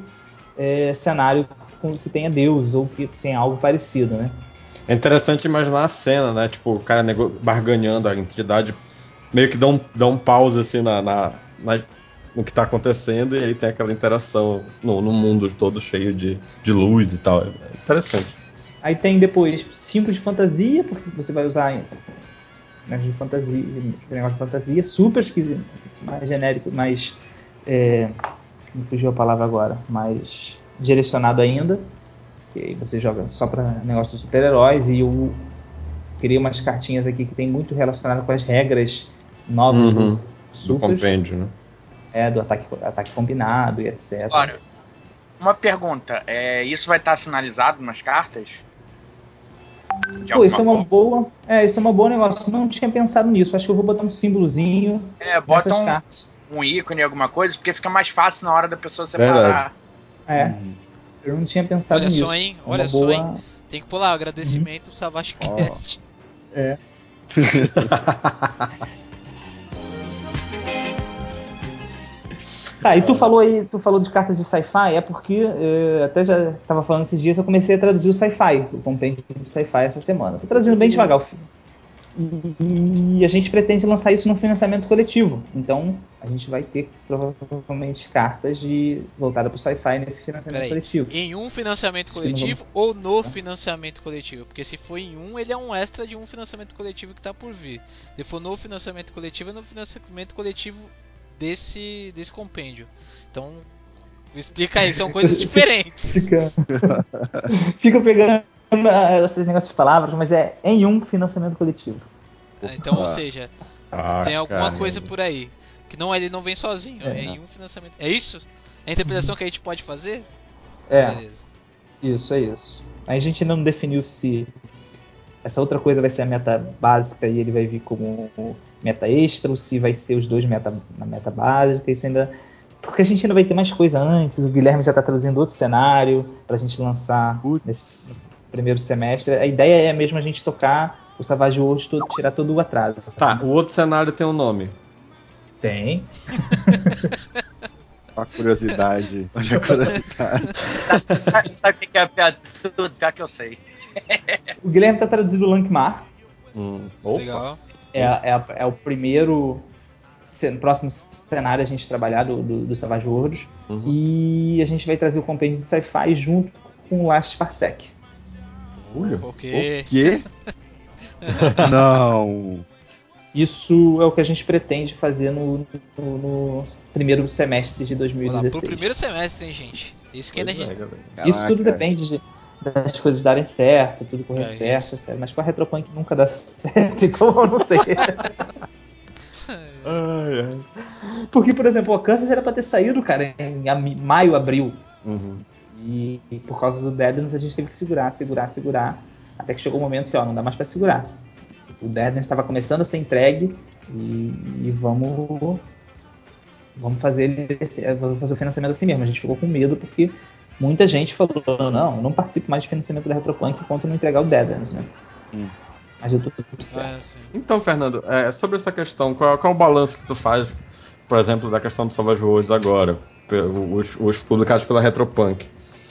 é, cenário que tenha deuses ou que tenha algo parecido, né? É interessante imaginar a cena, né? Tipo, o cara barganhando a entidade, meio que dá um, dá um pause assim na, na, na no que está acontecendo e aí tem aquela interação no, no, mundo todo cheio de, de luz e tal. É interessante. Aí tem depois 5 de fantasia, porque você vai usar né, de fantasia, esse negócio de fantasia, supers, que mais genérico, mais. É, me fugiu a palavra agora, mais direcionado ainda. Que aí você joga só para negócio de super-heróis e eu criei umas cartinhas aqui que tem muito relacionado com as regras novas uhum, do, do compêndio, né? É, do ataque, ataque combinado e etc. Agora, uma pergunta: é, isso vai estar sinalizado nas cartas? Pô, isso é uma boa. É, isso é uma boa negócio. Não tinha pensado nisso. Acho que eu vou botar um símbolozinho é, bota um, cartas. um ícone, alguma coisa, porque fica mais fácil na hora da pessoa separar. Verdade. É. Eu não tinha pensado Olha nisso. Só, hein? Olha uma só, boa... hein? Tem que pular agradecimento uhum. Savage Cast. Oh. É. Tá, e tu falou aí, tu falou de cartas de sci-fi, é porque eh, até já estava falando esses dias, eu comecei a traduzir o sci-fi, o compêndio de sci-fi essa semana. Tô traduzindo bem devagar o filme. E, e a gente pretende lançar isso no financiamento coletivo. Então, a gente vai ter provavelmente cartas de voltada para o sci-fi nesse financiamento Peraí, coletivo. Em um financiamento coletivo ou no financiamento coletivo? Porque se for em um, ele é um extra de um financiamento coletivo que está por vir. Se for no financiamento coletivo, é no financiamento coletivo desse, desse compêndio. Então, explica aí, são coisas diferentes. Fica, Fica pegando esses negócios de palavras, mas é em um financiamento coletivo. É, então, ou seja, ah, tem alguma caramba. coisa por aí. Que não ele não vem sozinho, é, é em um financiamento. É isso? É a interpretação que a gente pode fazer? É. Beleza. Isso, é isso. A gente não definiu se essa outra coisa vai ser a meta básica e ele vai vir como meta extra, ou se vai ser os dois meta, na meta básica, isso ainda. Porque a gente ainda vai ter mais coisa antes, o Guilherme já está traduzindo outro cenário para a gente lançar nesse primeiro semestre. A ideia é mesmo a gente tocar o Savage Worlds, todo, tirar todo o atraso. Tá, o outro cenário tem um nome. Tem. a curiosidade. Olha a curiosidade. Sabe o que é a piada? Tudo, já que eu sei. O Guilherme tá traduzindo o Lankmar. Hum, Legal. É, é, é, o primeiro próximo cenário a gente trabalhar do, do, do Savage Worlds. Uhum. E a gente vai trazer o compêndio de sci-fi junto com o Last Parsec. Olha, o quê? O quê? Não. Isso é o que a gente pretende fazer no, no, no primeiro semestre de 2016. Olá, pro primeiro semestre, hein, gente? Isso que ainda a gente... É, Isso tudo depende de, das coisas darem certo, tudo correr é, certo, certo, mas com a Retropunk nunca dá certo, então eu não sei. ai, ai. Porque, por exemplo, o Kansas era pra ter saído, cara, em maio, abril. Uhum. E, e, por causa do Deadlands a gente teve que segurar, segurar, segurar. Até que chegou o um momento que, ó, não dá mais pra segurar. O Deadlands estava começando a ser entregue e, e vamos. Vamos fazer, esse, vamos fazer o financiamento assim mesmo. A gente ficou com medo porque muita gente falou, não, não participe mais de financiamento da Retropunk enquanto não entregar o Deadlands, né? Hum. Mas eu tô tudo certo. É, então, Fernando, é, sobre essa questão, qual, qual, é o balanço que tu faz, por exemplo, da questão do Savage Worlds agora, os, os publicados pela Retropunk?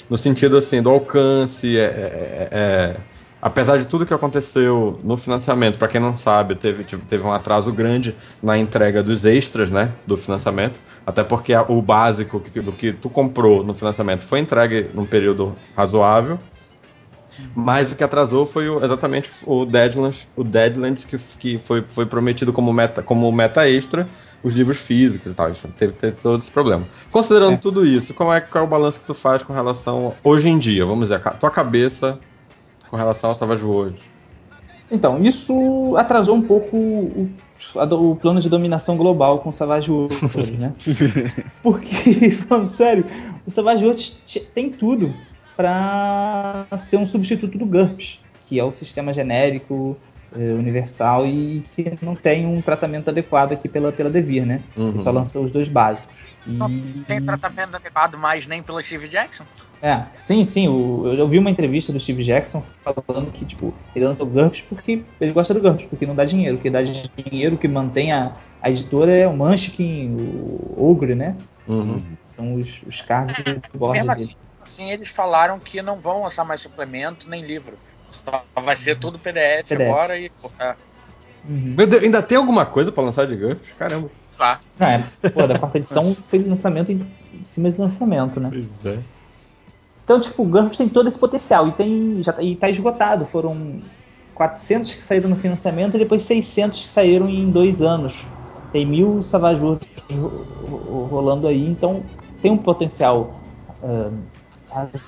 No sentido, assim, do alcance, é, é, é apesar de tudo que aconteceu no financiamento, para quem não sabe, teve, teve um atraso grande na entrega dos extras, né, do financiamento, até porque o básico do que tu comprou no financiamento foi entregue num período razoável, mas o que atrasou foi o, exatamente o Deadlands, o Deadlands que, que foi, foi prometido como meta, como meta extra, os livros físicos e tal. Isso teve, teve todo esse problema. Considerando É. tudo isso, como é, qual é o balanço que tu faz com relação hoje em dia? Vamos dizer, a tua cabeça com relação ao Savage Worlds. Então, isso atrasou um pouco o, o plano de dominação global com o Savage Worlds, né? Porque, falando sério, o Savage Worlds tem tudo para ser um substituto do GURPS, que é o sistema genérico, universal e que não tem um tratamento adequado aqui pela, pela Devir, né? Uhum. Ele só lançou os dois básicos. E- Não tem tratamento adequado mais nem pelo Steve Jackson. É, sim, sim. O, eu, eu vi uma entrevista do Steve Jackson falando que, tipo, ele lança o GURPS porque ele gosta do GURPS, porque não dá dinheiro. O que dá dinheiro, que mantém a, a editora é o Munchkin, o Ogre, né? Uhum. São os, os cards de bordo Mesmo assim, assim, eles falaram que não vão lançar mais suplemento nem livro. Só vai ser tudo PDF, PDF. agora e. É, Uhum. Meu Deus, ainda tem alguma coisa pra lançar de GURPS? Caramba. tá. Não, é, pô, da quarta edição foi lançamento em, em cima de lançamento, né? Pois é. Então, tipo, o GURPS tem todo esse potencial e, tem, já, tá- e tá esgotado. Foram 400 que saíram no financiamento e depois 600 que saíram em dois anos. Tem mil ro- rolando aí, então tem um potencial ah,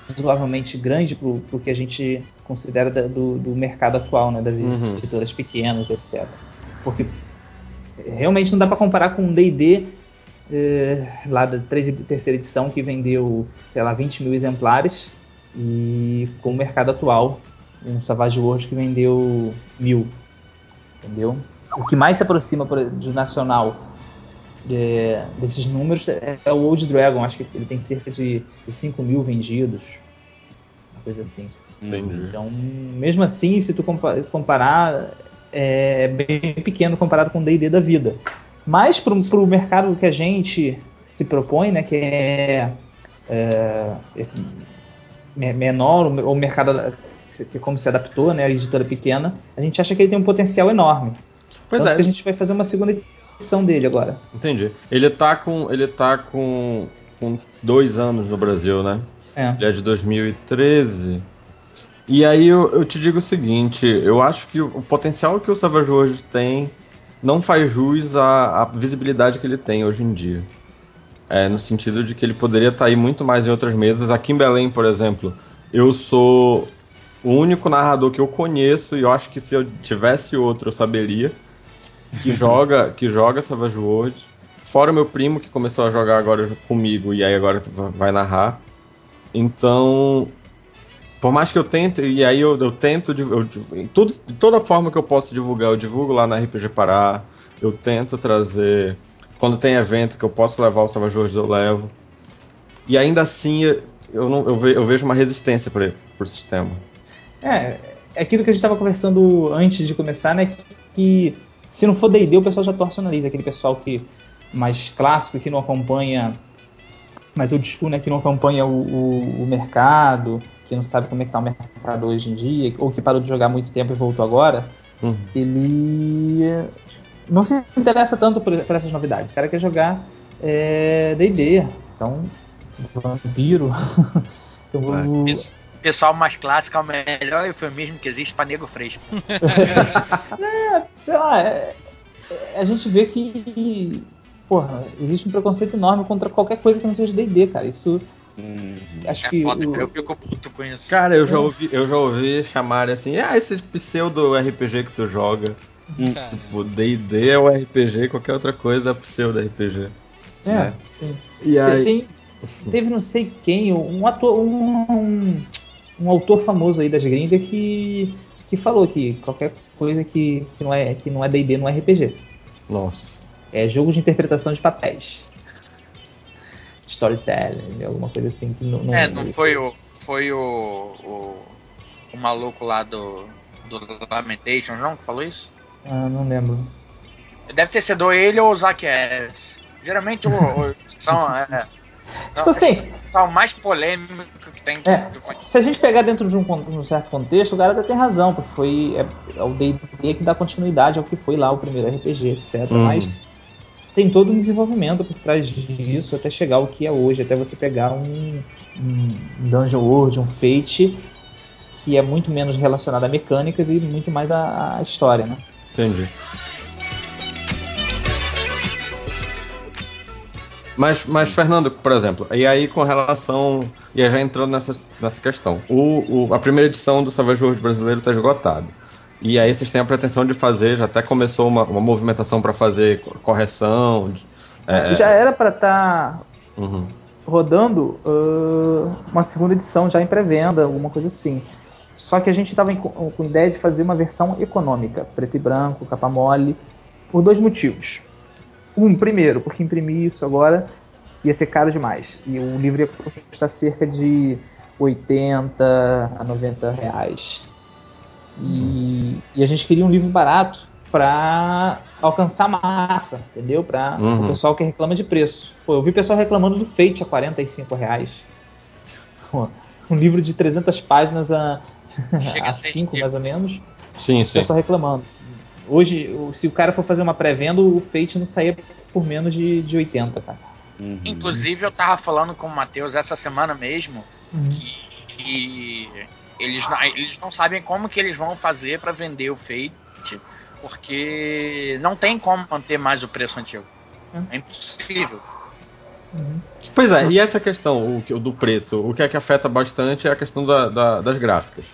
razoavelmente grande pro, pro que a gente considera da- do, do mercado atual, né? Das Uhum. editoras pequenas, etc. Porque realmente não dá para comparar com um D&D eh, lá da terceira edição que vendeu, sei lá, 20 mil exemplares e com o mercado atual, um Savage Worlds que vendeu mil, entendeu? O que mais se aproxima do nacional eh, desses números é, é o Old Dragon, acho que ele tem cerca de, de 5 mil vendidos, uma coisa assim. Entendi. Então, mesmo assim, se tu compa- comparar, é bem pequeno comparado com o D&D da vida. Mas para o mercado que a gente se propõe, né, que é, é, esse me- menor, o mercado que como se adaptou, né, a editora pequena, a gente acha que ele tem um potencial enorme. Pois Tanto é, que a gente vai fazer uma segunda edição dele agora. entendi. Ele tá com. Ele tá com. com dois anos no Brasil, né? É. Ele é de 2013. E aí eu, eu te digo o seguinte, eu acho que o, potencial que o Savage Worlds tem não faz jus à, à visibilidade que ele tem hoje em dia. É, no sentido de que ele poderia estar aí muito mais em outras mesas. Aqui em Belém, por exemplo, eu sou o único narrador que eu conheço e eu acho que se eu tivesse outro eu saberia que joga que joga Savage Worlds. Fora o meu primo que começou a jogar agora comigo e aí agora vai narrar. Então, por mais que eu tente, e aí eu, eu tento, eu, tudo, de toda forma que eu posso divulgar, eu divulgo lá na RPG Pará, eu tento trazer, quando tem evento que eu posso levar o Savage Worlds, eu levo. E ainda assim, eu, não, eu, ve- eu vejo uma resistência para o sistema. É, é aquilo que a gente estava conversando antes de começar, né? Que, que se não for D&D, o pessoal já torce o nariz. Aquele pessoal que mais clássico, que não acompanha mais old school, né? Que não acompanha o, o, o mercado, que não sabe como é que tá o mercado hoje em dia, ou que parou de jogar há muito tempo e voltou agora, Uhum. ele não se interessa tanto por, por essas novidades. O cara quer jogar é, D&D, então vampiro. então, o- Isso. Pessoal mais clássico é o melhor eufemismo que existe pra nego fresco. sei lá, é- é- a gente vê que, porra, existe um preconceito enorme contra qualquer coisa que não seja D&D, cara. Isso, acho É que foda, o- eu fico puto com isso. Cara, eu já ouvi, eu já ouvi chamarem assim, ah, esse pseudo RPG que tu joga. Cara, O D&D é o RPG, qualquer outra coisa é pseudo RPG. é, né? sim. E aí, Tem- teve não sei quem, um ator, um, um, um autor famoso aí das gringas que, que falou que qualquer coisa que, que não é que não é D&D não é RPG. nossa. É jogo de interpretação de papéis. Storytelling, alguma coisa assim que não, não- É, não foi o. Foi o. O, o maluco lá do. Do Lamentation, não? Que falou isso? Ah, não lembro. Deve ter sido ele ou o Zack Harris. Geralmente o, o- são. É, Tipo assim, são o mais polêmico que tem. É, se a gente pegar dentro de um, um certo contexto, o cara até tem razão, porque foi é, é o D&D que dá continuidade ao que foi lá o primeiro RPG, etc. Uhum. Mas tem todo um desenvolvimento por trás disso até chegar ao que é hoje, até você pegar um, um Dungeon World, um Fate, que é muito menos relacionado a mecânicas e muito mais a, a história, né? Entendi. Mas, mas, Fernando, por exemplo, e aí com relação. E aí já entrando nessa, nessa questão. O, o, a primeira edição do Savage World brasileiro está esgotada. E aí vocês têm a pretensão de fazer, já até começou uma, uma movimentação para fazer correção. é, Já era para estar uhum. rodando uh, uma segunda edição já em pré-venda, alguma coisa assim. Só que a gente estava com com ideia de fazer uma versão econômica, preto e branco, capa mole, por dois motivos. Um, primeiro, porque imprimir isso agora ia ser caro demais. E o livro ia custar cerca de 80 a 90 reais. E, e a gente queria um livro barato para alcançar massa, entendeu? Para Uhum. o pessoal que reclama de preço. Pô, eu vi pessoal reclamando do Fate a 45 reais. Pô, Um livro de 300 páginas a, Chega a a ser 5 mais ou menos. Sim, O sim. pessoal reclamando. Hoje, se o cara for fazer uma pré-venda, o Fate não saía por menos de, de 80, cara. Uhum. Inclusive, eu tava falando com o Matheus essa semana mesmo Uhum. que, que eles, não, eles não sabem como que eles vão fazer para vender o Fate, porque não tem como manter mais o preço antigo. É impossível. Pois é, e essa questão o, que- o do preço, o que é que afeta bastante é a questão da- da- das gráficas.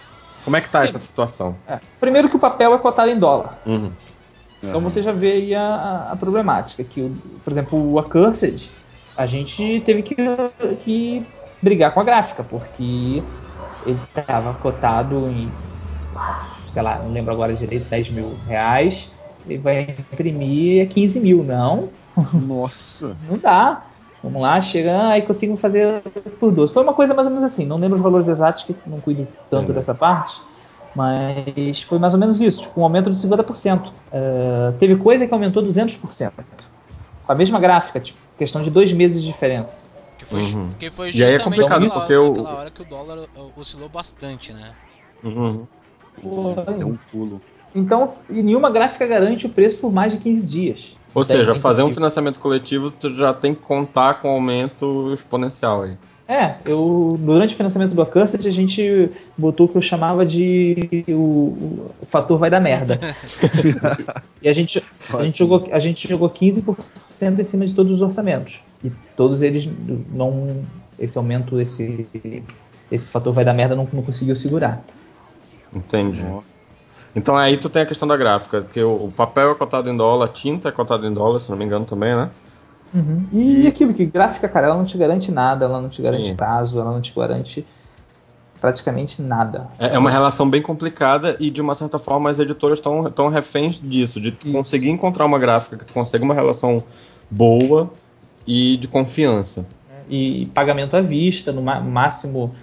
Como é que tá Sim. essa situação? É. Primeiro que o papel é cotado em dólar. Uhum. Então você já vê aí a, a- problemática. Que, o- por exemplo, o Accursed, a gente teve que, que brigar com a gráfica, porque ele estava cotado em, sei lá, não lembro agora direito, 10 mil reais. Ele vai imprimir 15 mil. Não, Nossa. não dá. Vamos lá, chega, aí consigo fazer por 12. Foi uma coisa mais ou menos assim, não lembro os valores exatos, que não cuido tanto dessa parte, mas foi mais ou menos isso, tipo, um aumento de 50%. Eh, teve coisa que aumentou 200%, com a mesma gráfica, tipo, questão de dois meses de diferença. Que foi, Uhum. que foi E aí é justamente complicado, naquela, porque o- naquela hora que o dólar uh, oscilou bastante, né? Uhum. Deu um pulo. Então, e nenhuma gráfica garante o preço por mais de 15 dias. Ou seja, fazer um financiamento coletivo, tu já tem que contar com aumento exponencial aí. É, eu durante o financiamento do Accursed a gente botou o que eu chamava de o, o- o fator vai dar merda. e a gente, a gente jogou a gente jogou 15% em cima de todos os orçamentos. E todos eles não esse aumento esse esse fator vai dar merda não, não conseguiu segurar. Entendi. Então aí tu tem a questão da gráfica, que o, papel é cotado em dólar, a tinta é cotada em dólar, se não me engano também, né? E, E- aquilo que gráfica, cara, ela não te garante nada, ela não te garante Sim. prazo, ela não te garante praticamente nada. É, é uma relação bem complicada e de uma certa forma as editoras estão tão reféns disso, de Isso. conseguir encontrar uma gráfica que tu consiga uma relação boa e de confiança. e pagamento à vista, no máximo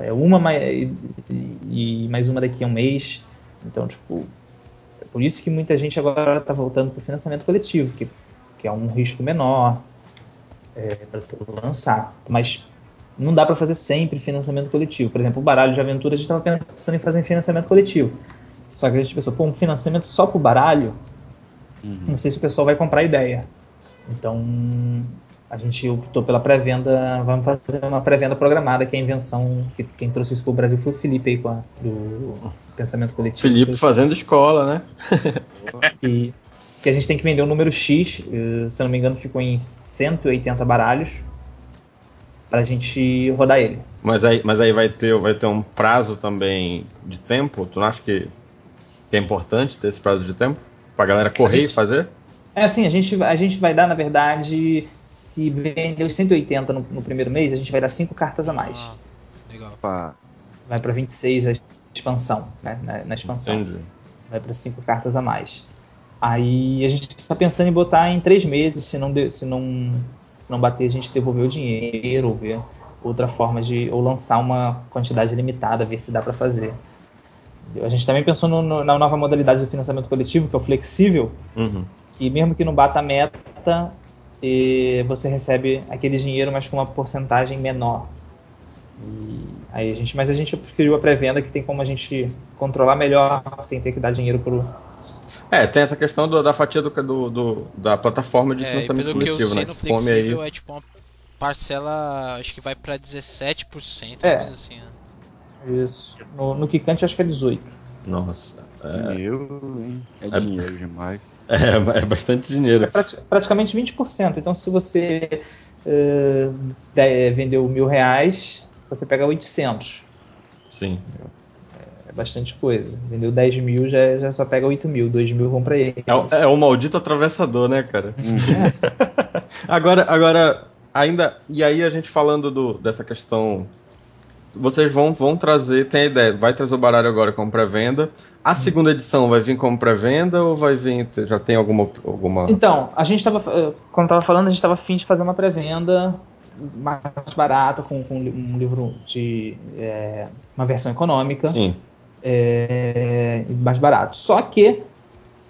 é uma e, e mais uma daqui a um mês. Então, tipo, é por isso que muita gente agora está voltando para o financiamento coletivo, que, que é um risco menor para lançar. Mas não dá para fazer sempre financiamento coletivo. Por exemplo, o baralho de aventura a gente estava pensando em fazer em financiamento coletivo. Só que a gente pensou, pô, um financiamento só para o baralho, Uhum. não sei se o pessoal vai comprar a ideia. Então, a gente optou pela pré-venda, vamos fazer uma pré-venda programada, que é a invenção, que quem trouxe isso para o Brasil foi o Felipe aí, com a, do pensamento coletivo. Felipe fazendo escola, né? que, que a gente tem que vender um número X, eh, se não me engano ficou em 180 baralhos, pra gente rodar ele. Mas aí, mas aí vai, ter, vai ter um prazo também de tempo? Tu não acha que, que é importante ter esse prazo de tempo? Pra galera correr gente- e fazer? É assim, a gente, a gente vai dar, na verdade, se vender os 180 no, no primeiro mês, a gente vai dar 5 cartas a mais. Ah, legal. Pá. Vai pra 26 a expansão, né? Na, na expansão. Entendi. vai para cinco cartas a mais. Aí a gente está pensando em botar em três meses, se não, de- se não, se não bater, a gente devolver o dinheiro, ou ver outra forma de. ou lançar uma quantidade limitada, ver se dá para fazer. A gente também pensou no- no- na nova modalidade do financiamento coletivo, que é o flexível, Uhum. Que mesmo que não bata a meta, você recebe aquele dinheiro, mas com uma porcentagem menor. E aí a gente, mas a gente preferiu a pré-venda, que tem como a gente controlar melhor sem ter que dar dinheiro pro, É, tem essa questão do- da fatia do, do- do- da plataforma de É, financiamento pelo que eu coletivo, sei né? no Que come aí. é tipo uma parcela, acho que vai pra 17%, É. coisa assim, né? Isso. No, no Kikante acho que é 18. Nossa, é, Meu, hein? É, É- dinheiro demais. é, é bastante dinheiro. É prati- praticamente 20%. Então, se você uh, de, vendeu mil reais, você pega 800. Sim. É bastante coisa. Vendeu 10 mil, já, já só pega 8 mil. 2 mil vão para ele. É, o- é o maldito atravessador, né, cara? agora, agora, ainda. E aí a gente falando do, dessa questão. Vocês vão, vão trazer, tem a ideia, vai trazer o baralho agora como pré-venda. A segunda edição vai vir como pré-venda ou vai vir. Já tem alguma. alguma... Então, a gente estava, como estava falando, a gente estava afim de fazer uma pré-venda mais barata, com, com um livro de é, uma versão econômica, Sim. é, mais barato. Só que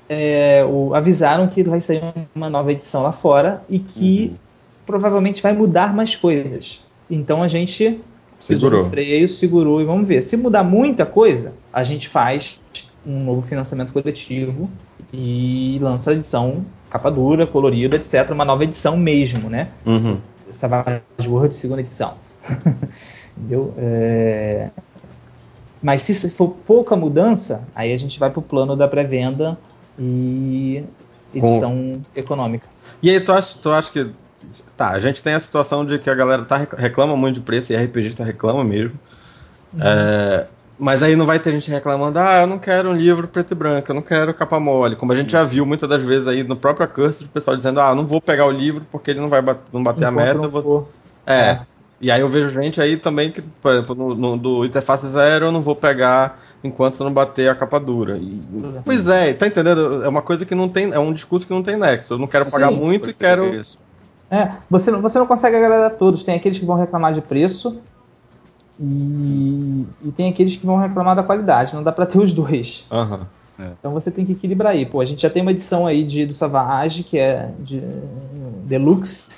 é, o- avisaram que vai sair uma nova edição lá fora e que provavelmente vai mudar mais coisas. Então a gente pisou Segurou. no freio, segurou e vamos ver. Se mudar muita coisa, a gente faz um novo financiamento coletivo e lança a edição capa dura, colorida, etc. Uma nova edição mesmo, né? Uhum. Savage World segunda edição. Entendeu? É, Mas se for pouca mudança, aí a gente vai pro plano da pré-venda e edição econômica. E aí, tu acha, tu acha que. Tá, a gente tem a situação de que a galera tá, rec- reclama muito de preço e RPG tá reclama mesmo. É, mas aí não vai ter gente reclamando, ah, eu não quero um livro preto e branco, eu não quero capa mole. Como a gente já viu muitas das vezes aí no próprio Accursed, o pessoal dizendo, ah, não vou pegar o livro porque ele não vai ba- não bater a Enquanto meta. não eu vou- É. É. E aí eu vejo gente aí também que, por exemplo, no, no- do Interface Zero eu não vou pegar enquanto não bater a capa dura. E- pois é, tá entendendo? É uma coisa que não tem. É um discurso que não tem nexo. Eu não quero pagar Sim. muito e quero. Isso. É, você, não- você não consegue agradar todos. Tem aqueles que vão reclamar de preço e, e tem aqueles que vão reclamar da qualidade. Não dá pra ter os dois. Aham. Então você tem que equilibrar aí. Pô, a gente já tem uma edição aí de, do Savage, que é de Deluxe,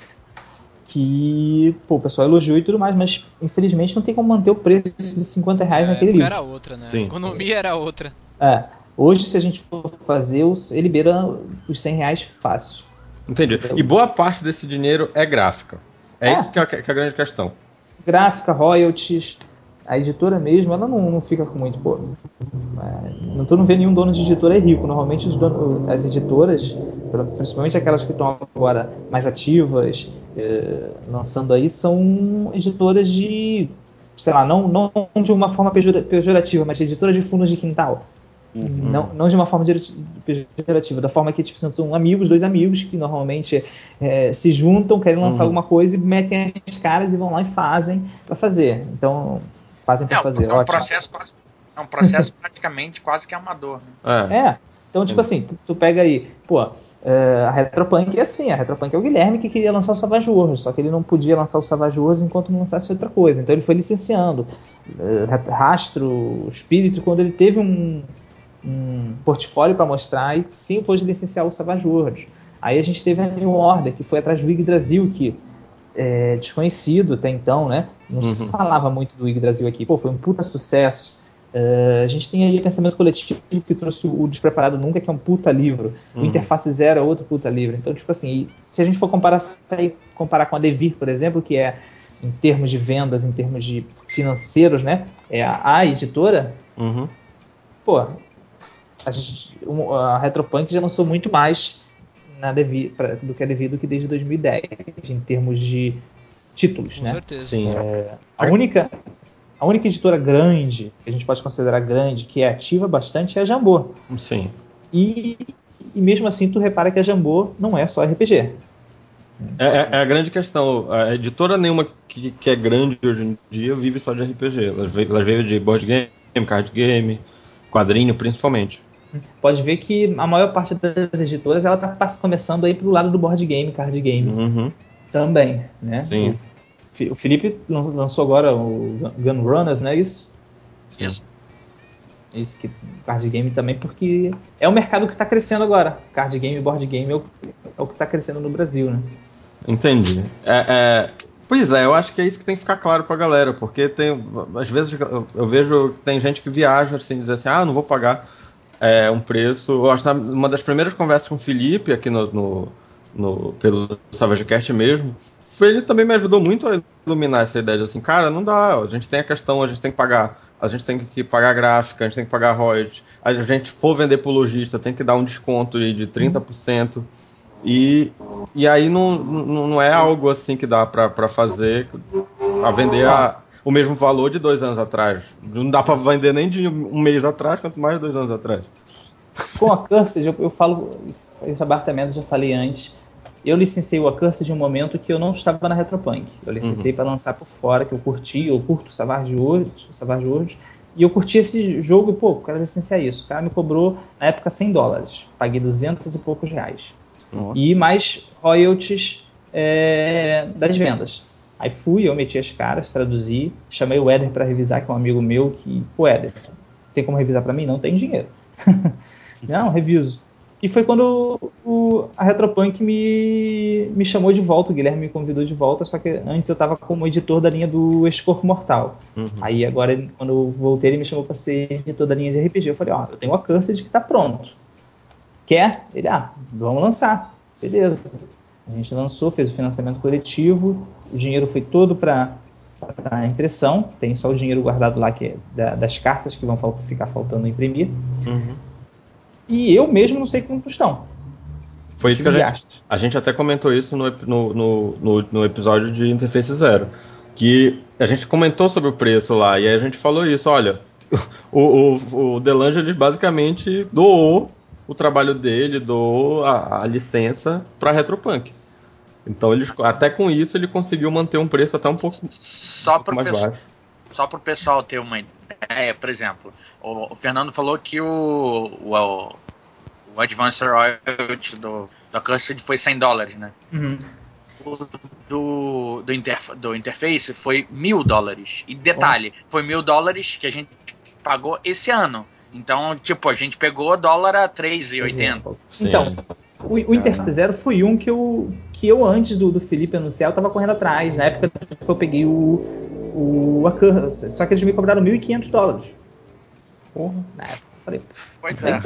que pô, o pessoal elogiou e tudo mais, mas infelizmente não tem como manter o preço de 50 reais Na naquele livro. era outra, né? Sim. A economia era outra. É, hoje, se a gente for fazer, os- ele beira os 100 reais fácil. Entendi. E boa parte desse dinheiro é gráfica. É, É. isso que é, a, que é a grande questão. Gráfica, royalties, a editora mesmo, ela não, não fica com muito. Pô, é, não tô não vendo nenhum dono de editora é rico. Normalmente os donos, as editoras, principalmente aquelas que estão agora mais ativas, eh, lançando aí, são editoras de, sei lá, não, não de uma forma pejora- pejorativa, mas editoras de fundos de quintal. Não, não de uma forma pejorativa, da forma que tipo, são amigos, dois amigos que normalmente eh, se juntam, querem lançar Uhum. alguma coisa e metem as caras e vão lá e fazem para fazer. Então, fazem É, para fazer. é um ótimo. processo é um processo praticamente quase que amador. Né? É. É. Então, tipo assim, tu, tu pega aí, pô, é, a Retropunk é assim, a Retropunk é o Guilherme que queria lançar o Savage Wars, só que ele não podia lançar o Savage Wars enquanto não lançasse outra coisa. Então ele foi licenciando. É, Rastro, Espírito, quando ele teve um, um portfólio para mostrar, e sim, pôde licenciar o Savage Wars. Aí a gente teve a New Order, que foi atrás do Yggdrasil, que é desconhecido até então, né? Não se Uhum. falava muito do Yggdrasil aqui. Pô, foi um puta sucesso. É, a gente tem aí Pensamento Coletivo que trouxe o Despreparado Nunca, que é um puta livro. O Uhum. Interface Zero é outro puta livro. Então, tipo assim, se a gente for comparar, sair- comparar com a Devir, por exemplo, que é em termos de vendas, em termos de financeiros, né? É a, a editora, Uhum. pô, a, gente- a Retropunk já lançou muito mais na Devir, pra- do que a Devir do que desde 2010, em termos de títulos, Com né? certeza. Sim. A única, a única editora grande, que a gente pode considerar grande, que é ativa bastante, é a Jambô. Sim. E, e mesmo assim, tu repara que a Jambô não é só RPG. É, é- é a grande questão. A editora nenhuma que, que é grande hoje em dia vive só de RPG. Elas veio, elas veio de board game, card game, quadrinho principalmente. Pode ver que a maior parte das editoras ela tá começando aí pro lado do board game, card game Uhum. também, né? Sim. O Felipe lan- lançou agora o Gun Runners, né? Isso. Isso. Isso que card game também, porque é o mercado que está crescendo agora. Card game e board game é o, é o que está crescendo no Brasil, né? Entendi. É, é, pois é, eu acho que é isso que tem que ficar claro pra galera, porque tem. Às vezes eu, eu vejo que tem gente que viaja assim, diz assim, ah, não vou pagar é, um preço. Eu acho que uma das primeiras conversas com o Felipe aqui no, no, no- pelo SavageCast mesmo, ele também me ajudou muito a iluminar essa ideia de assim, cara, não dá, a gente tem a questão, a gente tem que pagar, a gente tem que pagar gráfica, a gente tem que pagar royalties, a gente for vender pro lojista, tem que dar um desconto de 30%. E, e aí não, não, não é algo assim que dá para fazer, a vender a, o mesmo valor de dois anos atrás. Não dá para vender nem de um mês atrás, quanto mais de dois anos atrás. Com a Cursed, eu, eu falo, esse abartamento já falei antes, eu licenciei o Accursed de um momento que eu não estava na Retropunk. Eu licenciei uhum. para lançar por fora, que eu curti, eu curto o Savage World, Savage e eu curti esse jogo e, pô, quero licenciar isso. O cara me cobrou, na época, 100 dólares. Paguei 200 e poucos reais. Nossa. E mais royalties é, das vendas. Aí fui, eu meti as caras, traduzi, chamei o Éder para revisar, que é um amigo meu, que, pô, Éder, tem como revisar para mim? Não tem dinheiro. Não, reviso. E foi quando o, a Retropunk me, me chamou de volta, o Guilherme me convidou de volta, só que antes eu estava como editor da linha do Escorfo Mortal. Uhum. Aí agora, quando eu voltei, ele me chamou para ser editor da linha de RPG. Eu falei, ó, eu tenho o Accursed que está pronto. Quer? Ele, ah, vamos lançar. Beleza. A gente lançou, fez o financiamento coletivo, o dinheiro foi todo para a impressão, tem só o dinheiro guardado lá que é da, das cartas que vão ficar faltando imprimir. Uhum. E eu mesmo não sei quanto estão. Foi isso que a gente, a gente até comentou isso no, no, no, no, episódio de Interface Zero. Que a gente comentou sobre o preço lá, e aí a gente falou isso, olha, o, o, o Delange basicamente doou o trabalho dele, doou a, a licença para Retropunk. Então ele, até com isso ele conseguiu manter um preço até um pouco, só um pouco mais baixo. Só para o pessoal ter uma ideia, por exemplo, o, o Fernando falou que o, o, o Advanced Royalty do, do Cursed foi 100 dólares, né? Uhum. O do, do, interf do Interface foi mil dólares. E detalhe, oh. foi mil dólares que a gente pagou esse ano. Então, tipo, a gente pegou dólar a 3,80. Então, o, o Interface Zero foi um que eu, que eu antes do, do Felipe anunciar, eu tava correndo atrás. Na época que eu peguei o, o Accursed. Só que eles me cobraram 1.500 dólares. Porra, na época. Falei, pois é.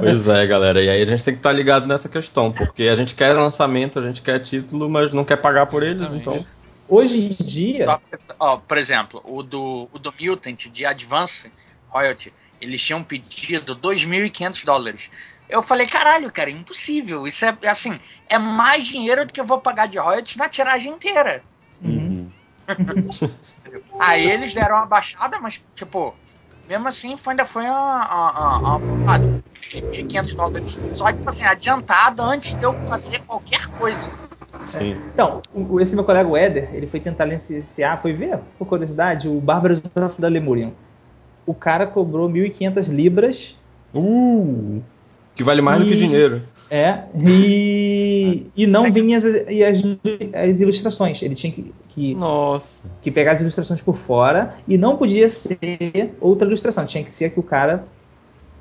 pois é, galera. E aí a gente tem que estar tá ligado nessa questão, porque a gente quer lançamento, a gente quer título, mas não quer pagar por eles, então. Hoje em dia. Ó, por exemplo, o do, o do Mutant de Advance Royalty, eles tinham pedido 2.500 dólares. Eu falei, caralho, cara, impossível. Isso é assim, é mais dinheiro do que eu vou pagar de royalties na tiragem inteira. Uhum. Aí eles deram uma baixada, mas, tipo, mesmo assim, foi, ainda foi uma, uma, uma, 1.500 dólares. Só, tipo assim, adiantado antes de eu fazer qualquer coisa. Sim. Então, esse meu colega Eder, ele foi tentar licenciar, foi ver, por curiosidade, o Bárbaros da Lemurian. O cara cobrou 1.500 libras. Uh! Que vale mais e... do que dinheiro. É, e, e não vinha as, as, as, ilustrações. Ele tinha que, que, Nossa. que pegar as ilustrações por fora e não podia ser outra ilustração. Tinha que ser a que o cara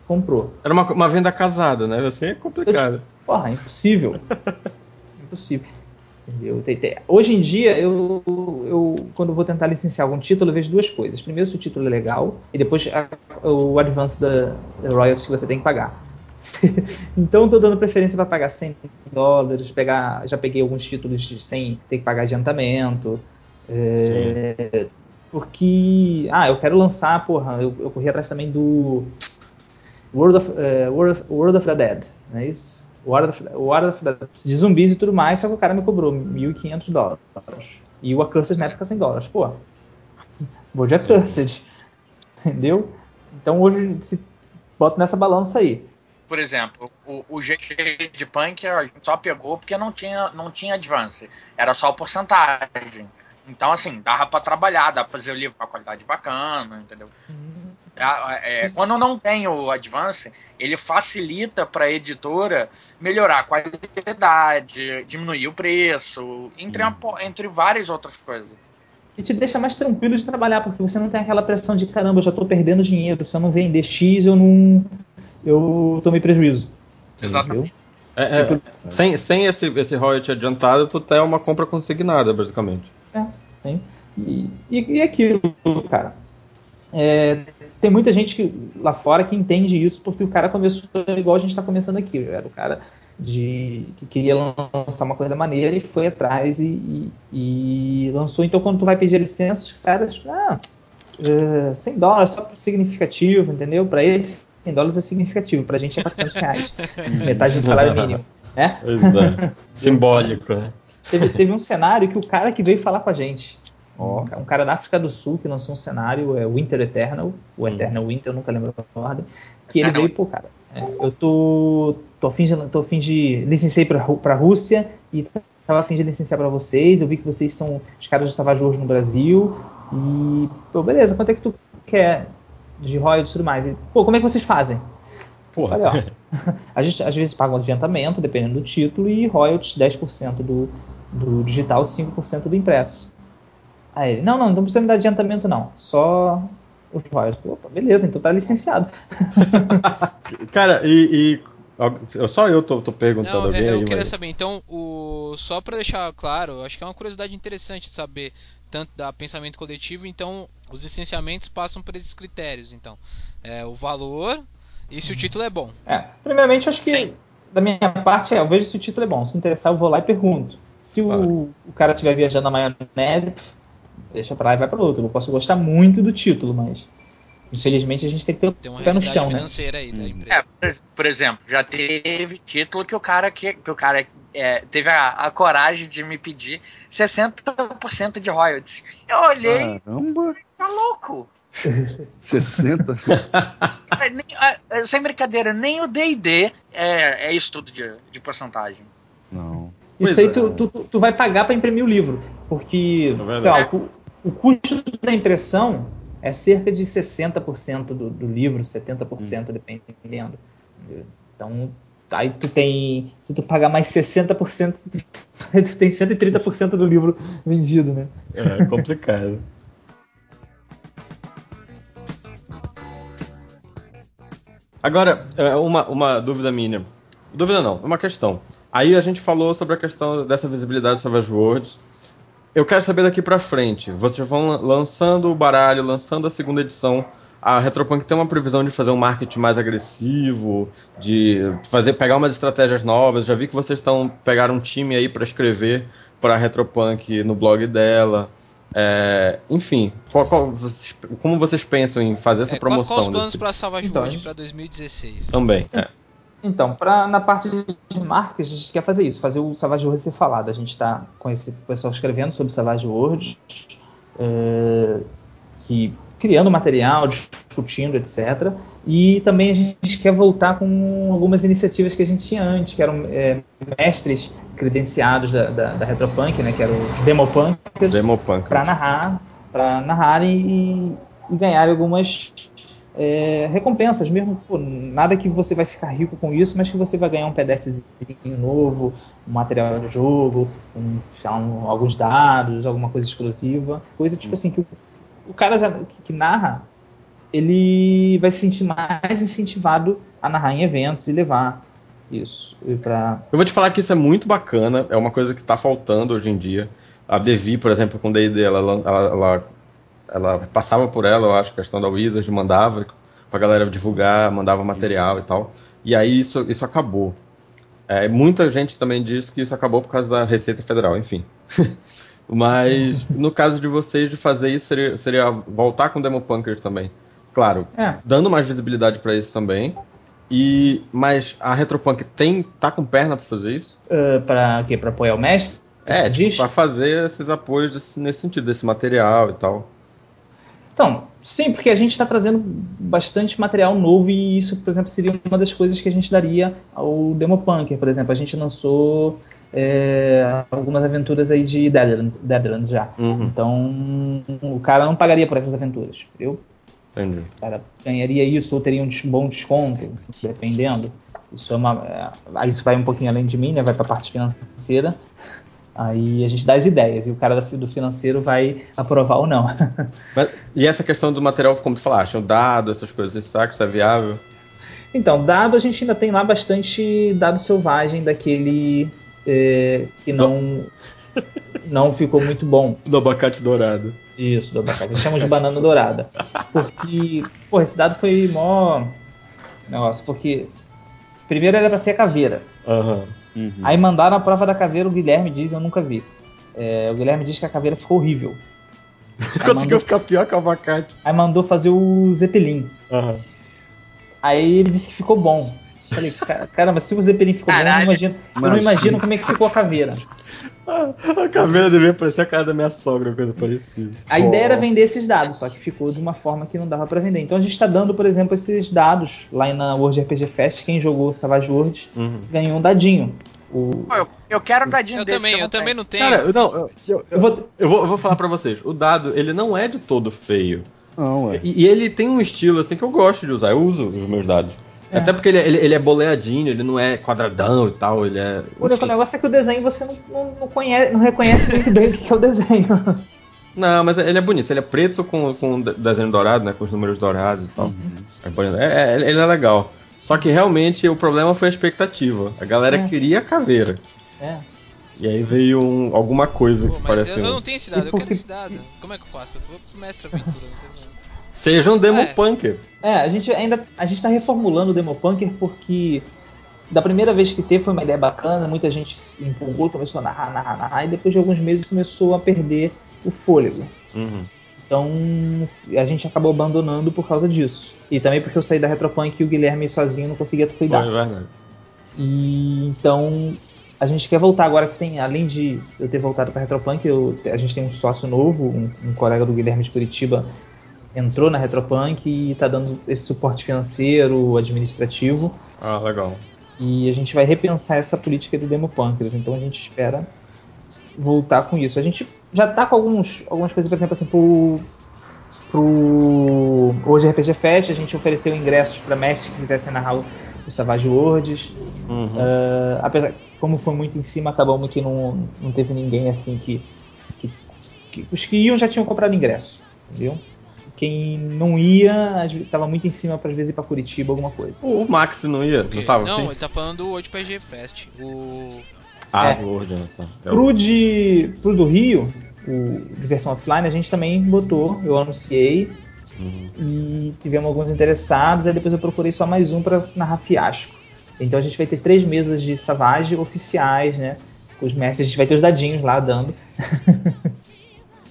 comprou. Era uma, uma venda casada, né? Assim é complicado. Eu, porra, impossível. impossível. Hoje em dia, eu, eu, quando vou tentar licenciar algum título, eu vejo duas coisas. Primeiro, se o título é legal, e depois a, o advance da, da royalties que você tem que pagar. então estou dando preferência para pagar 100 dólares, pegar, já peguei alguns títulos sem ter que pagar adiantamento. É, porque, ah, eu quero lançar, porra, eu, eu corri atrás também do World of, uh, World of, World of the Dead, não é isso? World of, World of the, de zumbis e tudo mais, só que o cara me cobrou 1.500 dólares. E o Accursed na época 100 dólares. Pô, vou de Accursed. Entendeu? Então hoje se bota nessa balança aí por exemplo, o, o GG de Punk a gente só pegou porque não tinha, não tinha advance. Era só porcentagem. Então, assim, dava para trabalhar, dá para fazer o livro com a qualidade bacana, entendeu? Uhum. É, é, quando não tem o advance, ele facilita para a editora melhorar a qualidade, diminuir o preço, entre, uhum. entre várias outras coisas. E te deixa mais tranquilo de trabalhar, porque você não tem aquela pressão de caramba, eu já estou perdendo dinheiro, se eu não vender X, eu não, eu tomei prejuízo. Exatamente. É, é, sem, sem esse, esse royalty adiantado, tu tem uma compra consignada, basicamente. É, sim. E, e, e aquilo, cara. É, tem muita gente lá fora que entende isso porque o cara começou igual a gente está começando aqui. Era o cara de que queria lançar uma coisa maneira e foi atrás e, e, e lançou. Então, quando tu vai pedir licença, os caras, ah, uh, 100 dólares, só significativo, entendeu? Para eles 100 dólares é significativo, pra gente é 400 reais. metade do salário mínimo. É? Pois é. Simbólico, né? Teve, teve um cenário que o cara que veio falar com a gente. Ó. Um cara da África do Sul que lançou um cenário, é Winter Eternal, o Eternal Winter, eu nunca lembro a ordem. Que ele veio, pô, cara, é, eu tô, tô, a fim de, tô a fim de. Licenciei pra, pra Rússia e tava a fim de licenciar pra vocês. Eu vi que vocês são os caras do Savage Worlds no Brasil. E, pô, beleza, quanto é que tu quer de royalties e tudo mais? E, pô, como é que vocês fazem? Porra. Olha, ó, a gente às vezes paga um adiantamento, dependendo do título, e royalties 10% do, do digital, 5% do impresso. Aí ele, não, não, não precisa me dar adiantamento não, só os royalties. Opa, beleza, então tá licenciado. Cara, e. e eu- só eu tô, tô perguntando Não, alguém eu aí, queria mas. saber, então, o... só pra deixar claro, acho que é uma curiosidade interessante saber tanto da pensamento coletivo, então os licenciamentos passam por esses critérios, então, é o valor e se o título é bom. É, primeiramente, acho que Sim. da minha parte, é, eu vejo se o título é bom. Se interessar, eu vou lá e pergunto. Se o, Claro. o cara estiver viajando na maionese, deixa pra lá e vai pra outro. Eu posso gostar muito do título, mas infelizmente a gente tem que ter Tem o uma pé no chão, né? financeira aí da Hum. empresa. É, por, por exemplo, já teve título que o cara que, que o cara é, teve a, a coragem de me pedir 60% de royalties. Eu olhei, Caramba! tá louco. 60? Cara, nem- ah, sem brincadeira, nem o D&D é, é isso tudo de, de porcentagem. Não. Isso Pois aí é. tu, tu, tu- vai pagar para imprimir o livro, porque verdade. sei lá, o, o custo da impressão é cerca de 60% do, do livro, 70% dependendo. Então, aí tu tem, se tu pagar mais 60%, tu, tu tem 130% do livro vendido, né? É complicado. Agora, é, uma, uma dúvida minha. Dúvida não, uma questão. Aí a gente falou sobre a questão dessa visibilidade Savage Worlds. Eu quero saber daqui pra frente. Vocês vão lan- lançando o baralho, lançando a segunda edição. A Retropunk tem uma previsão de fazer um marketing mais agressivo, de fazer pegar umas estratégias novas. Já vi que vocês estão pegaram um time aí pra escrever para a Retropunk no blog dela. É, enfim, qual- qual- vocês- como vocês pensam em fazer essa É, qual, promoção quais os planos desse pra Savage Então, World a gente- pra 2016? também? É. Então, pra, na parte de marketing, a gente quer fazer isso, fazer o Savage World ser falado. A gente está com esse pessoal escrevendo sobre Savage World, é, que, criando material, discutindo, etc. E também a gente quer voltar com algumas iniciativas que a gente tinha antes, que eram é, mestres credenciados da, da, da Retropunk, né, que eram Demopunkers, Demopunk. para narrar, para narrarem e, e ganhar algumas é, recompensas mesmo. pô, nada que você vai ficar rico com isso, mas que você vai ganhar um PDFzinho novo, um material de jogo, um, um- alguns dados, alguma coisa exclusiva, coisa tipo assim que o, o cara já, que, que narra ele vai se sentir mais incentivado a narrar em eventos e levar isso para Eu vou te falar que isso é muito bacana, é uma coisa que está faltando hoje em dia. A Devi, por exemplo, com D&D, ela, ela, ela, ela passava por ela, eu acho, a questão da Wizard, mandava pra galera divulgar, mandava material e tal. E aí isso, isso acabou. É, muita gente também diz que isso acabou por causa da Receita Federal, enfim. Mas no caso de vocês de fazer isso, seria, seria voltar com Demo Punkers também. Claro, é, dando mais visibilidade para isso também. E mas a Retropunk tem tá com perna para fazer isso? para quê? Para apoiar o mestre? É, para fazer esses apoios desse- nesse sentido, desse material e tal. Então, sim, porque a gente está trazendo bastante material novo e isso, por exemplo, seria uma das coisas que a gente daria ao Demopunker, por exemplo. A gente lançou é, algumas aventuras aí de Deadlands, Deadlands já. Uhum, Então, o cara não pagaria por essas aventuras. Eu, entendi. o cara ganharia isso ou teria um bom desconto, dependendo. Isso, é uma, é, isso vai um pouquinho além de mim, né? Vai para a parte financeira. Aí a gente dá as ideias e o cara do financeiro vai aprovar ou não. Mas, e essa questão do material, como tu falaste, o dado, essas coisas, isso é viável? Então, dado a gente ainda tem lá bastante dado selvagem daquele é, que não não ficou muito bom. Do abacate dourado. Isso, do abacate. Eles chamam de banana dourada. Porque, pô, esse dado foi mó negócio, porque primeiro era pra ser a caveira. Aham. Uhum. Aí mandaram a prova da caveira, o Guilherme diz, eu nunca vi. É, o Guilherme diz que a caveira ficou horrível. Conseguiu mandou- ficar pior que o abacate. Aí mandou fazer o Zeppelin. Aham. Aí ele disse que ficou bom. Falei, "Ca- caramba, se o Zeppelin ficou bom, eu não Caralho. imagino, eu não imagino como é que ficou a caveira. A caveira devia parecer a cara da minha sogra, coisa parecida. A ideia era vender esses dados, só que ficou de uma forma que não dava pra vender. Então a gente está dando, por exemplo, esses dados lá na World RPG Fest. Quem jogou Savage Worlds Uhum. ganhou um dadinho. O... Eu, eu quero um dadinho Eu desse também, que eu também não tenho. Cara, eu- não, eu, eu, Eu vou, eu vou, eu vou falar pra vocês. O dado, ele não é de todo feio. Não, é. E, e ele tem um estilo assim que eu gosto de usar. Eu uso os meus dados. É. Até porque ele, ele, ele é boleadinho, ele não é quadradão e tal, ele é. o negócio é que o desenho você não, não, não conhece, não reconhece muito bem o que é o desenho. Não, mas ele é bonito. Ele é preto com, com de- desenho dourado, né? Com os números dourados e tal. É bonito. É, é- ele é legal. Só que realmente o problema foi a expectativa. A galera É. queria a caveira. É. E aí veio um- alguma coisa Pô, que mas parece. eu, eu um- não tenho esse dado, eu quero que- esse dado. Como é que eu faço? Eu vou pro mestre aventura. não tem. Seja um demo É. punker. É, a gente ainda a gente tá reformulando o Demopunker porque da primeira vez que teve foi uma ideia bacana, muita gente se empolgou, começou a narrar, narrar, narrar, e depois de alguns meses começou a perder o fôlego. Uhum. Então a gente acabou abandonando por causa disso. E também porque eu saí da Retropunk e o Guilherme sozinho não conseguia cuidar. Foi verdade. E então a gente quer voltar agora que tem, além de eu ter voltado para Retropunk, eu, a gente tem um sócio novo, um, um colega do Guilherme de Curitiba entrou na Retropunk e está dando esse suporte financeiro, administrativo, Ah, legal. e a gente vai repensar essa política do Demo Punkers. Então a gente espera voltar com isso. A gente já tá com alguns, algumas coisas, por exemplo, assim, pro, pro Hoje RPG Fest, a gente ofereceu ingressos para mestres que quisessem narrar o, o Savage Worlds. Uhum. Uh, apesar como foi muito em cima, acabamos que não, não teve ninguém assim que, que, que- Os que iam já tinham comprado ingresso, entendeu? Quem não ia, tava muito em cima para às vezes ir pra Curitiba, alguma coisa. O, o Max não ia? Não tava? não, assim? ele tá falando do World PG Fest. O. Ah, É. do Word, né, tá. É o- Pro, de, pro do Rio, o de versão offline, a gente também botou, eu anunciei Uhum. e tivemos alguns interessados, aí depois eu procurei só mais um para narrar fiasco. Então a gente vai ter três mesas de Savage oficiais, né? Com os mestres, a gente vai ter os dadinhos lá dando.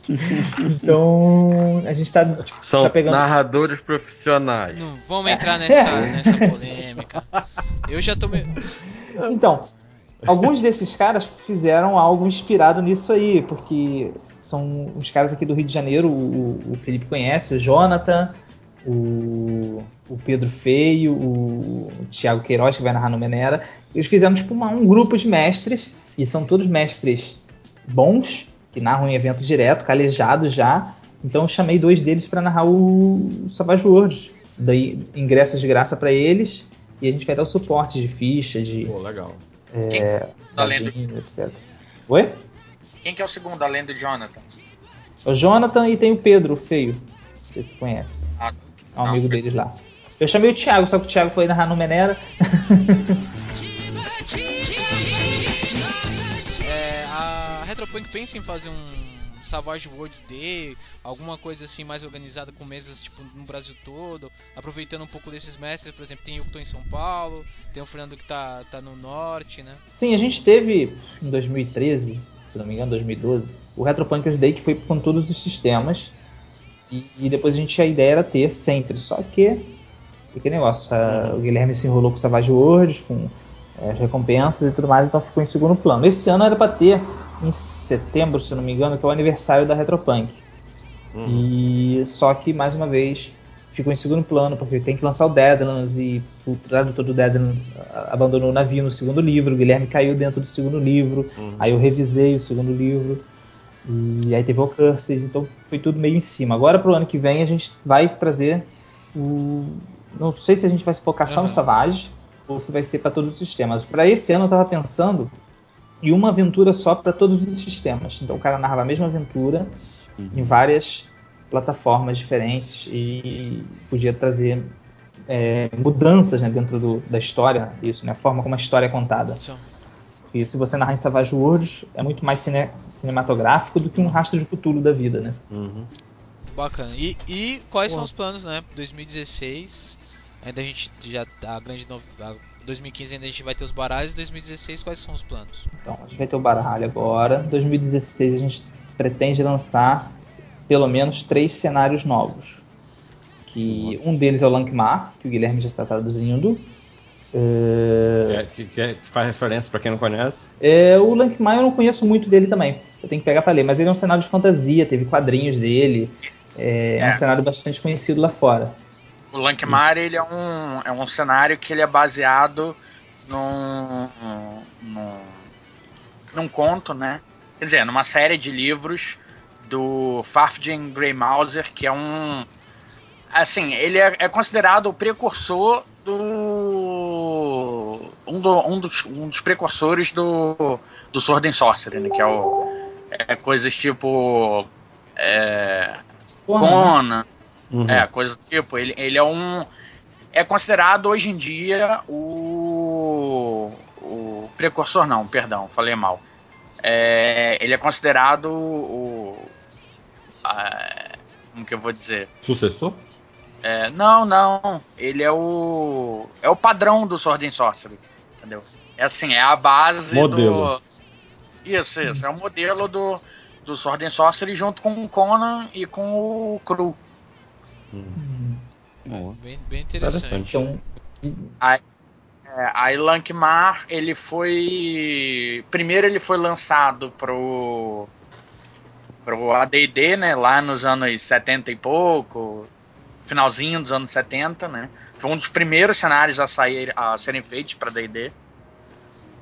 então a gente tá, tipo, São tá pegando. narradores profissionais. Não, vamos entrar nessa, nessa polêmica. Eu já tô. Me... Então, alguns desses caras fizeram algo inspirado nisso aí, porque são os caras aqui do Rio de Janeiro, o, o Felipe conhece, o Jonathan, o, o Pedro Feio, o, o Thiago Queiroz, que vai narrar no Menera. Eles fizeram tipo uma- um grupo de mestres, e são todos mestres bons, que narram em evento direto, calejados já. Então eu chamei dois deles para narrar o Savage Worlds. Daí ingressos de graça para eles, e a gente vai dar o suporte de ficha, de Pô, legal. Quem, além do, dadinho, etc. Oi? quem que é o segundo, além do Jonathan? O Jonathan e tem o Pedro, o feio. Não sei se tu conhece. Ah, É um não, amigo Pedro. deles lá. Eu chamei o Thiago, só que o Thiago foi narrar no Menera. Retropunk pensa em fazer um Savage Worlds Day, alguma coisa assim mais organizada com mesas tipo no Brasil todo, aproveitando um pouco desses mestres, por exemplo, tem o que tô em São Paulo, tem o Fernando que tá, tá no norte, né? Sim, a gente teve em 2013, se não me engano, 2012, o Retropunkers Day que foi com todos os sistemas. E, e depois a gente a ideia era ter sempre, só que aquele negócio, a- o Guilherme se enrolou com Savage Worlds, com é, as recompensas e tudo mais, então ficou em segundo plano. Esse ano era para ter em setembro, se não me engano, que é o aniversário da Retropunk. Uhum. E só que mais uma vez ficou em segundo plano porque tem que lançar o Deadlands e o tradutor do Deadlands ah, abandonou o navio no segundo livro, o Guilherme caiu dentro do segundo livro, Uhum. aí eu revisei o segundo livro e aí teve o Cursed, então foi tudo meio em cima. Agora pro ano que vem a gente vai trazer o não sei se a gente vai se focar só no Aham. Savage ou se vai ser para todos os sistemas. Para esse ano eu tava pensando em uma aventura só para todos os sistemas. Então o cara narrava a mesma aventura em várias plataformas diferentes e podia trazer é, mudanças né, dentro do- da história, isso, né, a forma como a história é contada. São. Porque se você narrar em Savage Worlds, é muito mais cine- cinematográfico do que um rastro de Cthulhu da vida, né? Uhum. Bacana. E, e quais Pô. são os planos, né? 2016, ainda a gente já a grande novidade. 2015 ainda a gente vai ter os baralhos, 2016 quais são os planos? Então, a gente vai ter o baralho agora. Em 2016 a gente pretende lançar pelo menos três cenários novos. Que um deles é o Lankmar, que o Guilherme já está traduzindo. É, que, que, que faz referência pra quem não conhece. É, o Lankmire eu não conheço muito dele também. Eu tenho que pegar pra ler, mas ele é um cenário de fantasia, teve quadrinhos dele. É, é um É. cenário bastante conhecido lá fora. O Lankmar, ele é um, é um cenário que ele é baseado num, num, num conto, né? Quer dizer, numa série de livros do Farfjin Grey Mauser, que é um... Assim, ele é, é considerado o precursor do... Um, do, um, dos, um dos precursores do, do Sword and Sorcery, né? Que é o... É coisas tipo... É, Porra, né? Conan, Uhum. é, coisa do tipo, ele, ele é um. É considerado hoje em dia o. O precursor, não, perdão, falei mal. É, ele é considerado o. a- como que eu vou dizer? Sucessor? É, não, não. Ele é o. É o padrão do Sword and Sorcery. Entendeu? É assim, é a base Modelo. do. Isso, isso. É o modelo do, do Sword and Sorcery junto com o Conan e com o Cru. Bem, bem interessante. Então, É, aí Lankmar, ele foi. Primeiro ele foi lançado pro. pro ADD, né? Lá nos anos 70 e pouco. Finalzinho dos anos 70, né? Foi um dos primeiros cenários a, sair, a serem feitos para DD.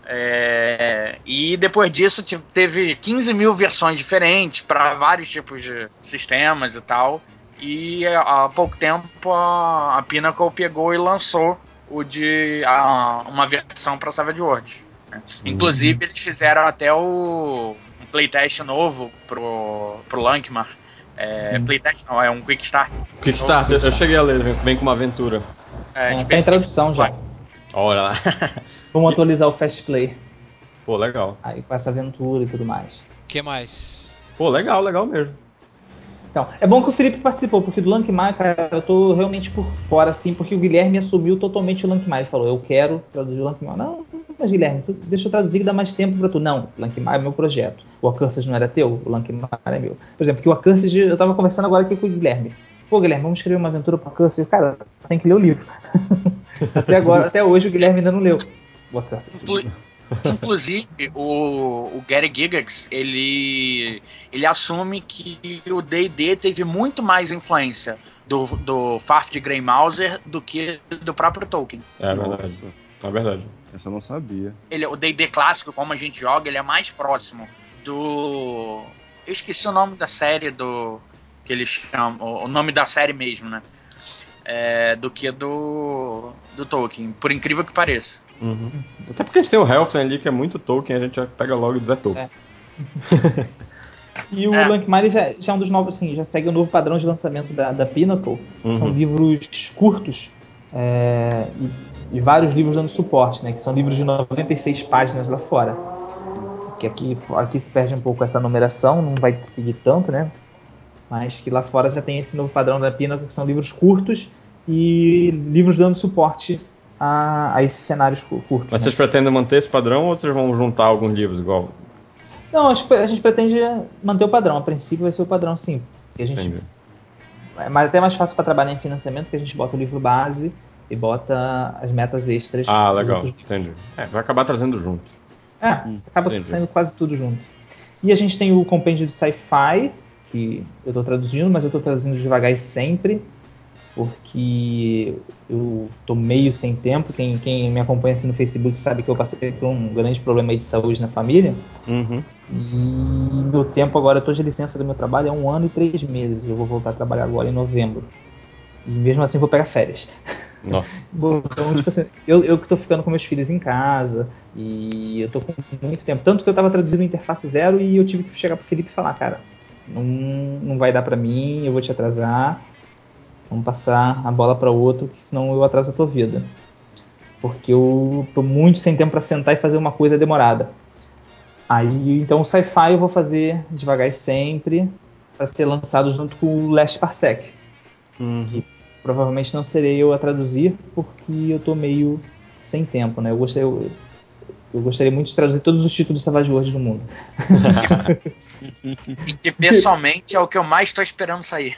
É, e depois disso teve 15 mil versões diferentes para vários tipos de sistemas e tal. E há pouco tempo a, a Pinnacle pegou e lançou o de a- uma versão para Savage Worlds. né? Inclusive eles fizeram até o um playtest novo pro pro Lankmar. É, playtest não, é um quick start. Kickstarter, eu cheguei a ler, vem com uma aventura. É, é, tá em específico. tradução já. Olha lá. Vamos atualizar o Fast Play. Pô, legal. Aí com essa aventura e tudo mais. O que mais? Pô, legal, legal mesmo. Então, é bom que o Felipe participou, porque do Lankmar, cara, eu tô realmente por fora, assim, porque o Guilherme assumiu totalmente o Lankmar. Ele falou, eu quero traduzir o Lankmar. Não, mas Guilherme, tu- deixa eu traduzir que dá mais tempo pra tu. Não, Lankmar é meu projeto. O Accursed não era teu, o Lankmar é meu. Por exemplo, que o Accursed, eu tava conversando agora aqui com o Guilherme. Pô, Guilherme, vamos escrever uma aventura pro Accursed. Cara, tem que ler o livro. até agora, até hoje, o Guilherme ainda não leu o Accursed. Inclu- Inclusive, o, o Gary Gygax, ele, ele assume que o D&D teve muito mais influência do, do Faf de Grey Mauser do que do próprio Tolkien. É verdade. É verdade. essa eu não sabia. Ele, o D&D clássico, como a gente joga, ele é mais próximo do... Eu esqueci o nome da série do... Que eles chamam... O o nome da série mesmo, né? É, do que do... Do Tolkien, por incrível que pareça. Uhum. Até porque a gente tem o Helfen ali, que é muito Tolkien, a gente já pega logo e diz é Tolkien. E o É. Lankmar ele já, já é um dos novos, assim, já segue o novo padrão de lançamento da, da Pinnacle. que São Uhum. livros curtos é, e, e vários livros dando suporte, né? Que são livros de 96 páginas lá fora. Que aqui, aqui se perde um pouco essa numeração, não vai seguir tanto, né? Mas que lá fora já tem esse novo padrão da Pinnacle, que são livros curtos e livros dando suporte a, a esses cenários cu- curtos. Mas né? vocês pretendem manter esse padrão ou vocês vão juntar alguns livros igual? Não, acho que a gente pretende manter o padrão. A princípio vai ser o padrão, sim. Porque a gente Entendi. É mais- até mais fácil para trabalhar em financiamento, porque a gente bota o livro base e bota as metas extras. Ah, legal. Entendi. É, vai acabar trazendo junto. É, acaba Entendi. saindo quase tudo junto. E a gente tem o compêndio de sci-fi, que eu estou traduzindo, mas eu estou traduzindo devagar e sempre, porque eu tô meio sem tempo. Quem, quem me acompanha assim no Facebook sabe que eu passei por um grande problema de saúde na família. Uhum. E meu tempo agora, eu tô de licença do meu trabalho há um ano e três meses. Eu vou voltar a trabalhar agora em novembro. E mesmo assim vou pegar férias. Nossa. Bom, Então, tipo assim, eu, eu que tô ficando com meus filhos em casa e eu tô com muito tempo. Tanto que eu tava traduzindo Interface Zero e eu tive que chegar pro Felipe e falar, cara, não, não vai dar pra mim, eu vou te atrasar. Vamos passar a bola pra outro, que senão eu atraso a tua vida. Porque eu tô muito sem tempo pra sentar e fazer uma coisa demorada. Aí, então o sci-fi eu vou fazer devagar e sempre para ser lançado junto com o Last Parsec. Uhum. Provavelmente não serei eu a traduzir, porque eu tô meio sem tempo, né? Eu gostaria, eu, eu gostaria muito de traduzir todos os títulos Savage Worlds do mundo. E que pessoalmente é o que eu mais tô esperando sair.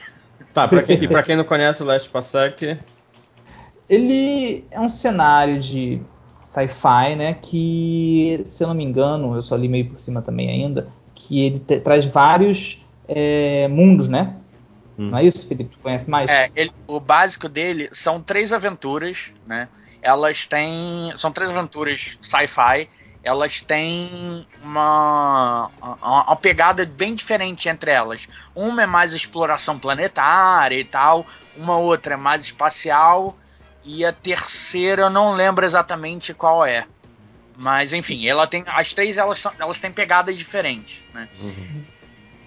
Tá, pra quem, e pra quem não conhece o Last Parsec, Ele é um cenário de sci-fi, né? Que, se eu não me engano, eu só li meio por cima também ainda, que ele traz vários é, mundos, né? Hum. Não é isso, Felipe? Tu conhece mais? É, ele- o básico dele são três aventuras, né? Elas têm. São três aventuras sci-fi. Elas têm uma, uma, uma pegada bem diferente entre elas. Uma é mais exploração planetária e tal, uma outra é mais espacial, e a terceira eu não lembro exatamente qual é. Mas enfim, ela tem. As três elas, são, elas têm pegadas diferentes, né?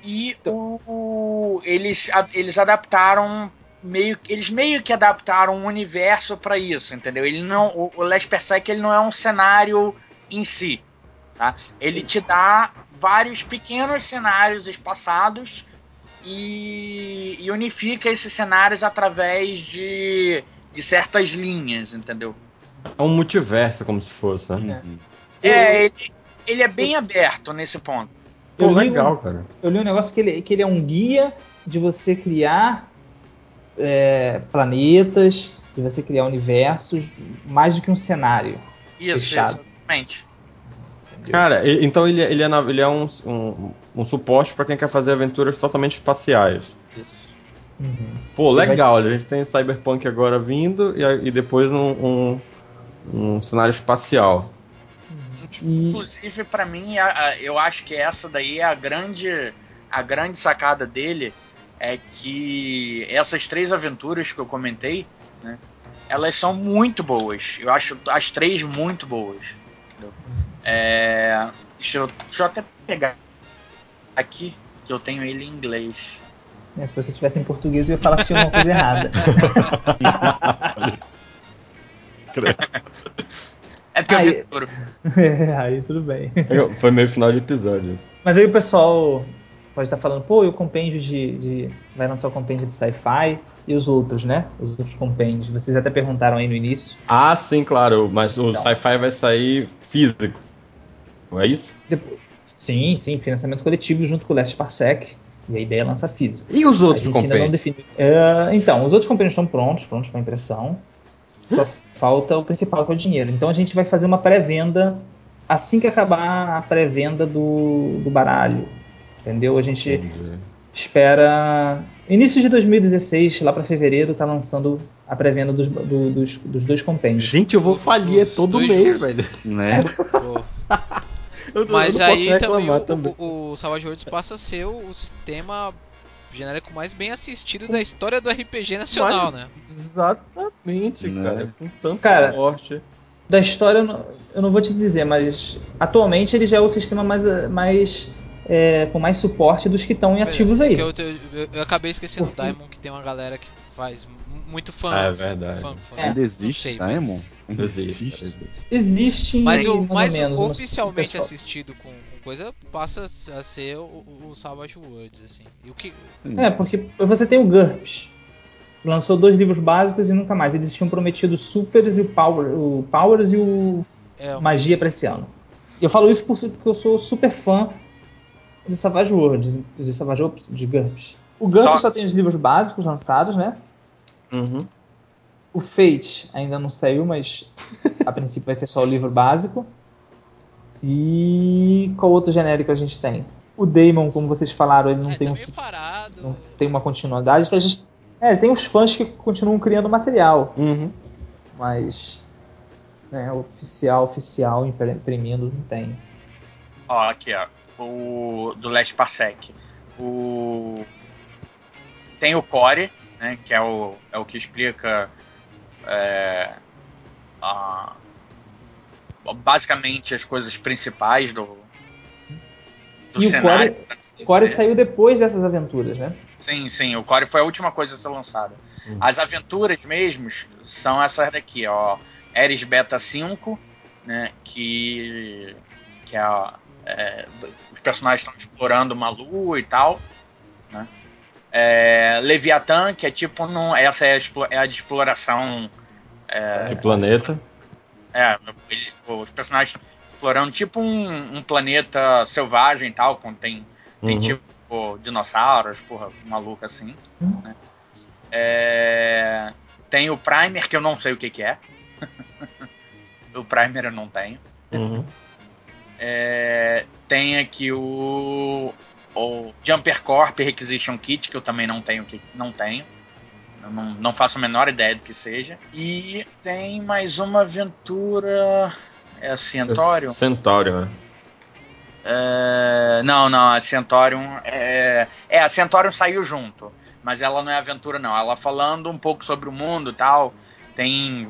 E o, o- eles, a- eles adaptaram meio eles meio que adaptaram um universo para isso, entendeu? Ele não o, o Last Persec ele não é um cenário em si, tá? Ele te dá vários pequenos cenários espaçados e, e unifica esses cenários através de, de certas linhas, entendeu? É um multiverso, como se fosse, né? Uhum. É, ele, ele é bem aberto nesse ponto. Pô, Eu li legal, um- cara. Eu li um negócio que ele, que ele é um guia de você criar é, planetas, de você criar universos, mais do que um cenário. Isso, Fechado. Exatamente. Cara, então ele, é- ele é, na- ele é um, um, um suporte pra quem quer fazer aventuras totalmente espaciais. Isso. Uhum. Pô, legal. A gente tem Cyberpunk agora vindo e, e depois um, um, um cenário espacial. E, Inclusive, pra mim, a- a- eu acho que essa daí é a grande, a grande sacada dele é que essas três aventuras que eu comentei, né, elas são muito boas. Eu acho as três muito boas. Entendeu? É, deixa, eu, deixa eu até pegar aqui que eu tenho ele em inglês. né, se você tivesse em português, eu ia falar que tinha alguma coisa errada. É porque eu Aí- vi tudo. Aí tudo bem. Foi meio final de episódio. Mas aí o pessoal pode estar falando, pô, e o compêndio de, de- Vai lançar o compêndio de sci-fi e os outros, né? Os outros compêndios. Vocês até perguntaram aí no início. Ah, sim, claro. Mas o Então. sci-fi vai sair físico. É isso? Depois- sim, sim, financiamento coletivo junto com o Last Parsec. E a ideia é lançar físico. E os A outros gente ainda não compêndios? definiu. É, então, os outros compêndios estão prontos, prontos para impressão. Só falta o principal, que é o dinheiro. Então a gente vai fazer uma pré-venda assim que acabar a pré-venda do, do baralho. Entendeu? A gente Entendi. Espera. Início de 2016, lá para fevereiro, tá lançando a pré-venda dos, do- dos, dos dois compêndios. Gente, eu vou falir os todo dois mês, juntos. velho. Né? Eu, eu Mas posso aí também o, também. o, o Savage Worlds passa a ser o, o sistema genérico mais bem assistido da história do RPG nacional, né? Exatamente, Né? cara. Com tanto Cara. Da história, eu não, eu não vou te dizer, mas atualmente ele já é o sistema mais, mais é, com mais suporte dos que estão em ativos É aí. que eu, eu, eu- acabei esquecendo o Porque- Daimon, que tem uma galera que faz muito fã. É verdade. fã, fã. É. Ainda existe, sei, Daimon? mas- Ainda Existe, existe. Existe Mas o ou menos, mas oficialmente o pessoal- assistido com, com coisa passa a ser o, o, o Savage Worlds, assim. E o que. É, porque você tem o GURPS. Lançou dois livros básicos e nunca mais. Eles tinham prometido o Supers e o Power, o Powers e o É, Magia pra esse ano. E eu falo isso por- porque eu sou super fã de Savage Worlds, de Savage Worlds, de GURPS. O GURPS Só- só... tem os livros básicos lançados, né? Uhum. O Fate ainda não saiu, mas a princípio vai ser só o livro básico. E qual outro genérico a gente tem? O Daemon, como vocês falaram, ele não é, tem tá um parado. não tem uma continuidade. Então a gente- é, tem os fãs que continuam criando material, Uhum. mas né, oficial, oficial, imprimindo, não tem. Ó, aqui, ó. O do Last Parsec. O. Tem o Core, né? Que é o, é o que explica. é, a- basicamente as coisas principais do. Do E o cenário. Core- assim O Core dizer. saiu depois dessas aventuras, né? Sim, sim, o Core foi a última coisa a ser lançada. Hum. As aventuras mesmos são essas daqui, ó. Eris Beta 5, né? Que. Que é, a- é, os personagens estão explorando uma lua e tal. Né? É, Leviathan, que é tipo. Num, essa é a, é de exploração. De planeta. É, eles- os personagens estão explorando tipo um, um planeta selvagem e tal, com tem, tem Uhum. tipo dinossauros, porra, maluco assim. né? É, tem o Primer, que eu não sei o que, que é. o Primer eu não tenho. Uhum. É, tem aqui o, o Jumper Corp Requisition Kit, que eu também não tenho. Que, não tenho. Não, não faço a menor ideia do que seja. E tem mais uma aventura. É a Centaurium? Centaurium, né? É, não, não, a Centaurium é. É, a Centaurium saiu junto. Mas ela não é aventura, não. Ela falando um pouco sobre o mundo tal. Tem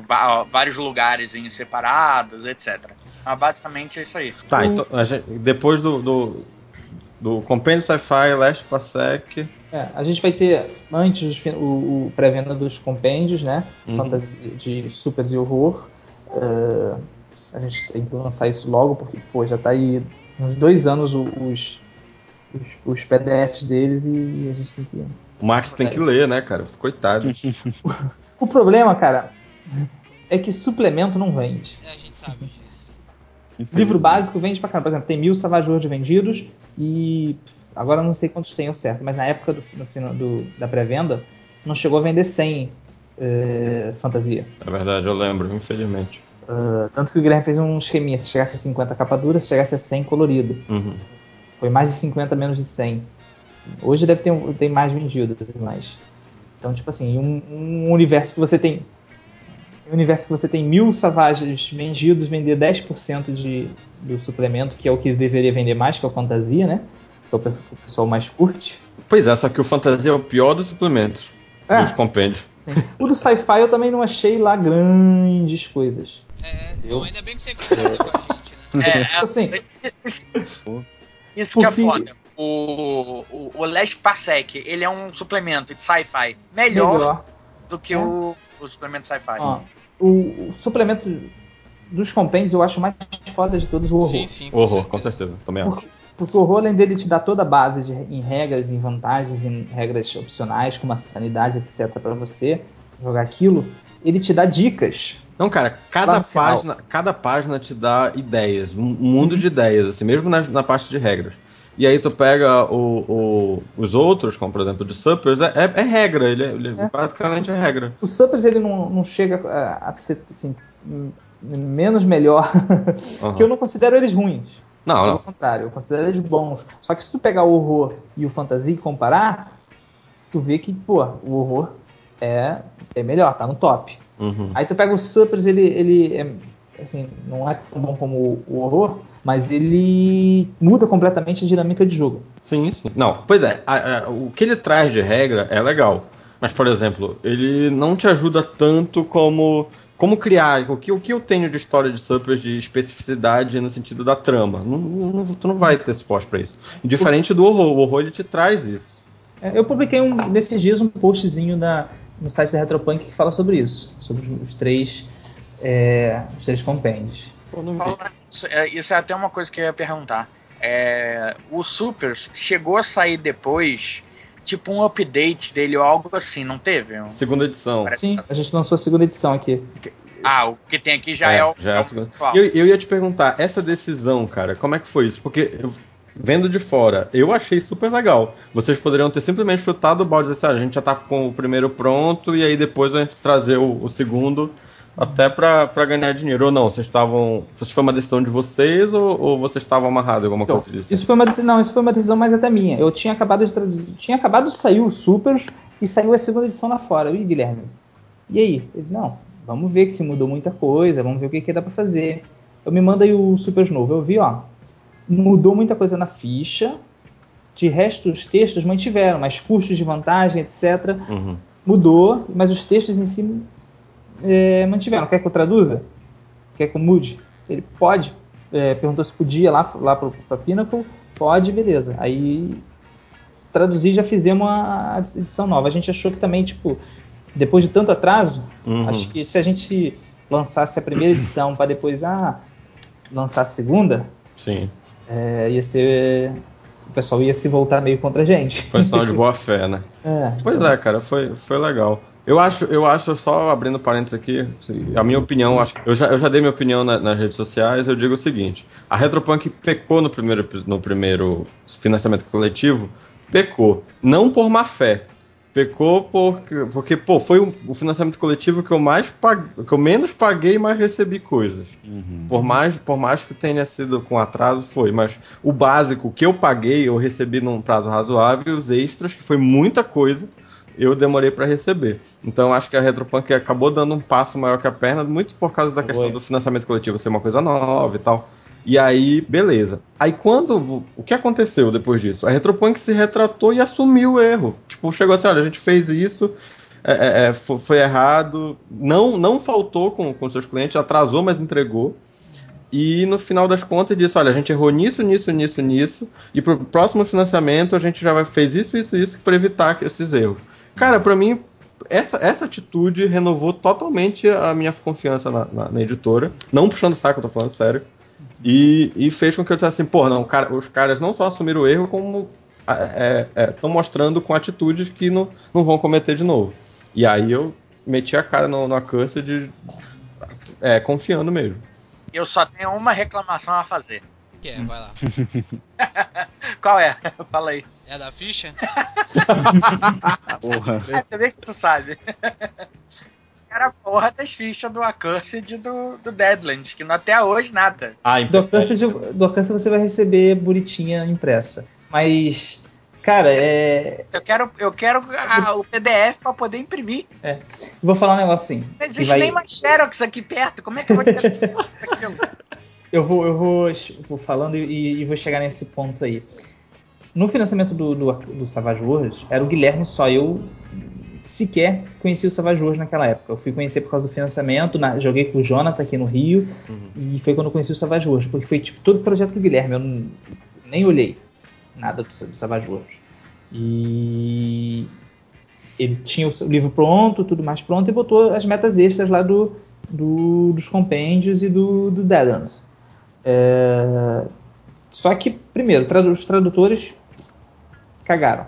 vários lugares em separados, etc. Mas basicamente é isso aí. Tá, então a gente- depois do, do, do Compêndio Sci-Fi, Last Passec. É, a gente vai ter antes o, o pré-venda dos compêndios, né? Uhum. Fantasia de supers e horror. É, a gente tem que lançar isso logo, porque pô, já tá aí uns dois anos os, os, os PDFs deles e a gente tem que. O Max tem que ler, né, cara? Coitado. O problema, cara, é que suplemento não vende. É, a gente sabe disso. Livro básico vende pra caramba. Por exemplo, tem mil Savage World vendidos e agora não sei quantos tem ao certo, mas na época do, no final do- da pré-venda não chegou a vender 100 eh, fantasia. É verdade, eu lembro, infelizmente. Uh, tanto que o Guilherme fez um esqueminha, se chegasse a 50 capa dura, se chegasse a 100 colorido. Uhum. Foi mais de 50 menos de 100. Hoje deve ter, tem mais vendido, mais. Então, tipo assim, um, um universo que você tem um universo que você tem mil savages vendidos, vender 10% de, do suplemento, que é o que deveria vender mais, que é o fantasia, né? Que é o pe- o pessoal mais curte. Pois é, só que o Fantasia é o pior dos suplementos. É. Dos compêndios. Sim. O do sci-fi eu também não achei lá grandes coisas. É, bom, ainda bem que você concorda com a gente, né? É, Tipo assim, Isso que é Porque- foda. O, o, o Last Parsec, ele é um suplemento de sci-fi melhor, melhor. do que É. o, o suplemento sci-fi. O, o suplemento dos compêndios eu acho mais foda de todos o horror. Sim, sim. Horror, com certeza. Também acho. Porque, porque o horror, além dele te dar toda a base de, em regras, em vantagens, em regras opcionais, como a sanidade, etc., pra você jogar aquilo, ele te dá dicas. Não, cara, cada final. página, cada página te dá ideias, um mundo de ideias, assim, mesmo na, na parte de regras. E aí tu pega o, o- os outros, como por exemplo o de Suppers, é, é- é regra, ele, é- ele É. basicamente é regra. O Suppers, ele não, não chega a, a ser, assim, menos melhor, Aham. que eu não considero eles ruins. Não, Pelo não. contrário, eu considero eles bons. Só que se tu pegar o horror e o fantasia e comparar, tu vê que, pô, o horror é, é melhor, tá no top. Uhum. Aí tu pega o Suppers, ele, ele é, assim, não é tão bom como o horror, mas ele muda completamente a dinâmica de jogo. Sim, sim. Não, pois é, a- a- o que ele traz de regra é legal. Mas, por exemplo, ele não te ajuda tanto como como criar. O que, o que eu tenho de história de Suppers de especificidade no sentido da trama? Não, não- tu não vai ter suporte pra isso. Diferente do horror. O horror ele te traz isso. É, Eu publiquei um, nesses dias um postzinho na, no site da Retropunk que fala sobre isso, sobre os, os três, é, os três compêndios. Pô, não vi. Falando nisso, é, Isso é até uma coisa que eu ia perguntar. É, o Supers chegou a sair depois, tipo um update dele ou algo assim, não teve? Segunda edição. Parece- Sim, a gente lançou a segunda edição aqui. Ah, o que tem aqui já é, o. já é é o. Eu, eu ia te perguntar, essa decisão, cara, como é que foi isso? Porque eu- vendo de fora, eu achei super legal. Vocês poderiam ter simplesmente chutado o balde e dizer, assim, ah, a gente já tá com o primeiro pronto e aí depois a gente trazer o, o segundo até pra ganhar dinheiro. Ou não, vocês estavam. Isso foi uma decisão de vocês ou, ou vocês estavam amarrados alguma Então, coisa disso? isso foi uma decisão, não, isso foi uma decisão mais até minha. Eu tinha acabado de traduzir, tinha acabado de sair o Super e saiu a segunda edição lá fora. Ih, Guilherme. E aí? Ele, não, vamos ver que se mudou muita coisa, vamos ver o que, que dá pra fazer. Eu me manda aí o Super novo. Eu vi, ó, mudou muita coisa na ficha. De resto, os textos mantiveram, mas custos de vantagem, etc. Uhum. mudou, mas os textos em si é, mantiveram. Quer que eu traduza? Quer que eu mude? Ele pode. É, perguntou se podia lá, lá pro, pra Pinnacle. Pode, beleza. Aí traduzi já fizemos a, a edição nova. A gente achou que também, tipo, depois de tanto atraso, Uhum. acho que se a gente lançasse a primeira edição para depois ah, lançar a segunda, Sim. é, ia ser. O pessoal ia se voltar meio contra a gente. Foi sinal de boa fé, né? É. Pois é, cara, foi, foi legal. Eu acho, eu acho, só abrindo parênteses aqui, assim, a minha opinião, acho, eu, já, eu já dei minha opinião na- nas redes sociais, eu digo o seguinte, a Retropunk pecou no primeiro, no primeiro financiamento coletivo, pecou, não por má fé, Pecou porque, porque pô, foi o, o financiamento coletivo que eu mais pag, que eu menos paguei, mas recebi coisas. Uhum. Por mais, por mais que tenha sido com atraso, foi. Mas o básico que eu paguei, eu recebi num prazo razoável. Os extras, que foi muita coisa, eu demorei para receber. Então acho que a Retropunk acabou dando um passo maior que a perna, muito por causa da questão Foi. do financiamento coletivo ser uma coisa nova e tal. E aí, beleza. Aí quando. O que aconteceu depois disso? A Retropunk se retratou e assumiu o erro. Tipo, chegou assim: olha, a gente fez isso, é, é, é, fo- foi, errado. Não, não faltou com, com seus clientes, atrasou, mas entregou. E no final das contas disse: olha, a gente errou nisso, nisso, nisso, nisso. E pro próximo financiamento a gente já vai, fez isso, isso, isso para evitar esses erros. Cara, pra mim, essa, essa atitude renovou totalmente a minha confiança na, na- na editora. Não puxando o saco, eu tô falando sério. E, e fez com que eu dissesse assim, pô, não, cara, os caras não só assumiram o erro, como estão mostrando com atitudes que não, não vão cometer de novo. E aí eu meti a cara no, no Accursed é, confiando mesmo. Eu só tenho uma reclamação a fazer. Que é, vai lá. Qual é? Fala aí. É da ficha? Porra. É, você vê que tu sabe. Era a porra das fichas do Accursed e do, do Deadlands, que não até hoje nada. Ah, Do alcance, de- do alcance você vai receber bonitinha impressa. Mas, cara, é. Eu quero, eu quero a- o PDF pra poder imprimir. Vou falar um negócio assim. Não existe vai- nem mais Xerox aqui perto. Como é que eu vou ter aquilo? Eu vou, eu vou, vou falando e, e vou chegar nesse ponto aí. No financiamento do, do, do Savage Worlds, era o Guilherme só. Eu sequer conheci o Savage Worlds naquela época. Eu fui conhecer por causa do financiamento, na- joguei com o Jonathan aqui no Rio, e foi quando eu conheci o Savage Worlds, porque foi tipo todo projeto do Guilherme. Eu não- nem olhei nada do, do Savage Worlds. E ele tinha o livro pronto, tudo mais pronto, e botou as metas extras lá do, do- dos compêndios e do, do Deadlands. É, Só que, primeiro, tradu- os tradutores cagaram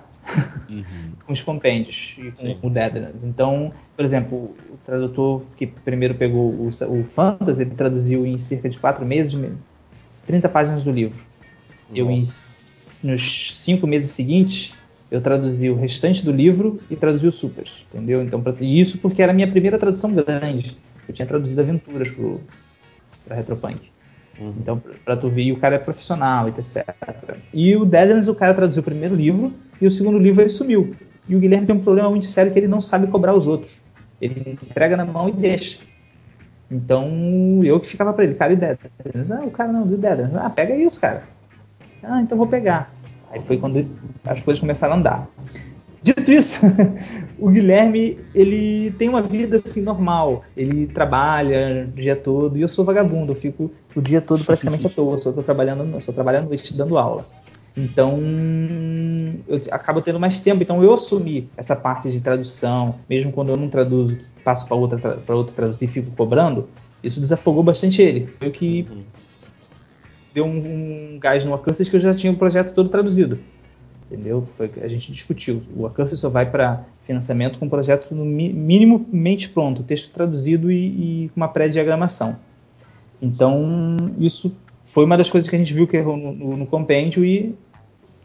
Uhum. com os compêndios e com Sim. o Deadlands. Então, por exemplo, o tradutor que primeiro pegou o, o Fantasy, ele traduziu em cerca de quatro meses 30 páginas do livro. Eu, em, nos cinco meses seguintes, eu traduzi o restante do livro e traduzi o Supers, entendeu? Então, pra- e isso porque era a minha primeira tradução grande. Eu tinha traduzido aventuras pro, pra Retropunk. Uhum. Então, pra tu ver, o cara é profissional, etc. E o Deadlands, o cara traduziu o primeiro livro, e o segundo livro ele sumiu. E o Guilherme tem um problema muito sério que ele não sabe cobrar os outros. Ele entrega na mão e deixa. Então, eu que ficava pra ele, cara, e Deadlands? Ah, o cara não, do Deadlands. Ah, pega isso, cara. Ah, então vou pegar. Aí foi quando as coisas começaram a andar. Dito isso, o Guilherme, ele tem uma vida assim normal. Ele trabalha o dia todo e eu sou vagabundo, eu fico o dia todo praticamente à toa, só tô trabalhando, só trabalho à noite dando aula. Então, eu acabo tendo mais tempo. Então, eu assumi essa parte de tradução, mesmo quando eu não traduzo, passo para outra para outra traduzir e fico cobrando. Isso desafogou bastante ele. Foi o que Uhum. deu um, um gás no Accursed que eu já tinha o projeto todo traduzido. Entendeu? Foi, a gente discutiu. O Accursed só vai para financiamento com o projeto no mi- minimamente pronto, texto traduzido e, com uma pré-diagramação. Então, isso foi uma das coisas que a gente viu que errou no, no, no compêndio e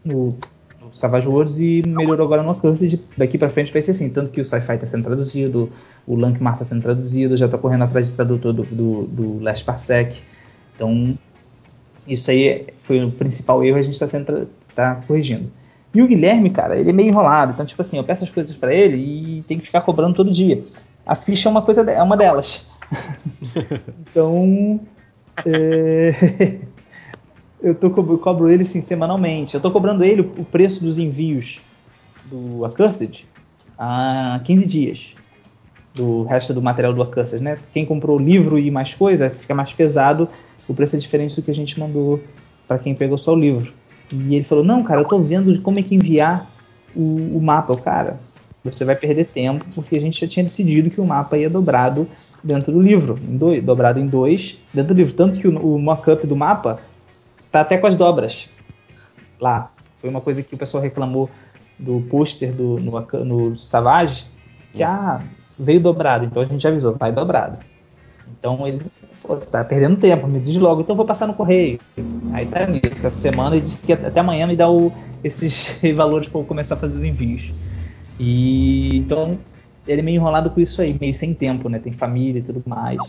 no, no Savage Worlds e melhorou agora no Accursed. Daqui para frente vai ser assim. Tanto que o Sci-Fi está sendo traduzido, o Lankmar está sendo traduzido, já estou correndo atrás de tradutor do, do, do Last Parsec. Então, isso aí foi o principal erro, a gente está tá corrigindo. E o Guilherme, cara, ele é meio enrolado. Então, tipo assim, eu peço as coisas para ele e tem que ficar cobrando todo dia. A ficha é uma coisa, é uma delas. então, é, eu tô eu cobro ele sim semanalmente. Eu tô cobrando ele o preço dos envios do Accursed há 15 dias. Do resto do material do Accursed, né? Quem comprou o livro e mais coisa, fica mais pesado. O preço é diferente do que a gente mandou para quem pegou só o livro. E ele falou: Não, cara, eu tô vendo como é que enviar o, o mapa. Eu, cara, você vai perder tempo, porque a gente já tinha decidido que o mapa ia dobrado dentro do livro, em dois, dobrado em dois dentro do livro. Tanto que o, o mock-up do mapa tá até com as dobras lá. Foi uma coisa que o pessoal reclamou do pôster do, no, no Savage, que ah, veio dobrado, então a gente já avisou, vai dobrado. Então ele pô, tá perdendo tempo, me diz logo, então eu vou passar no correio. Aí tá nisso, essa semana ele disse que até amanhã me dá o, esses valores para eu começar a fazer os envios. E então ele é meio enrolado com isso aí, meio sem tempo, né? Tem família e tudo mais.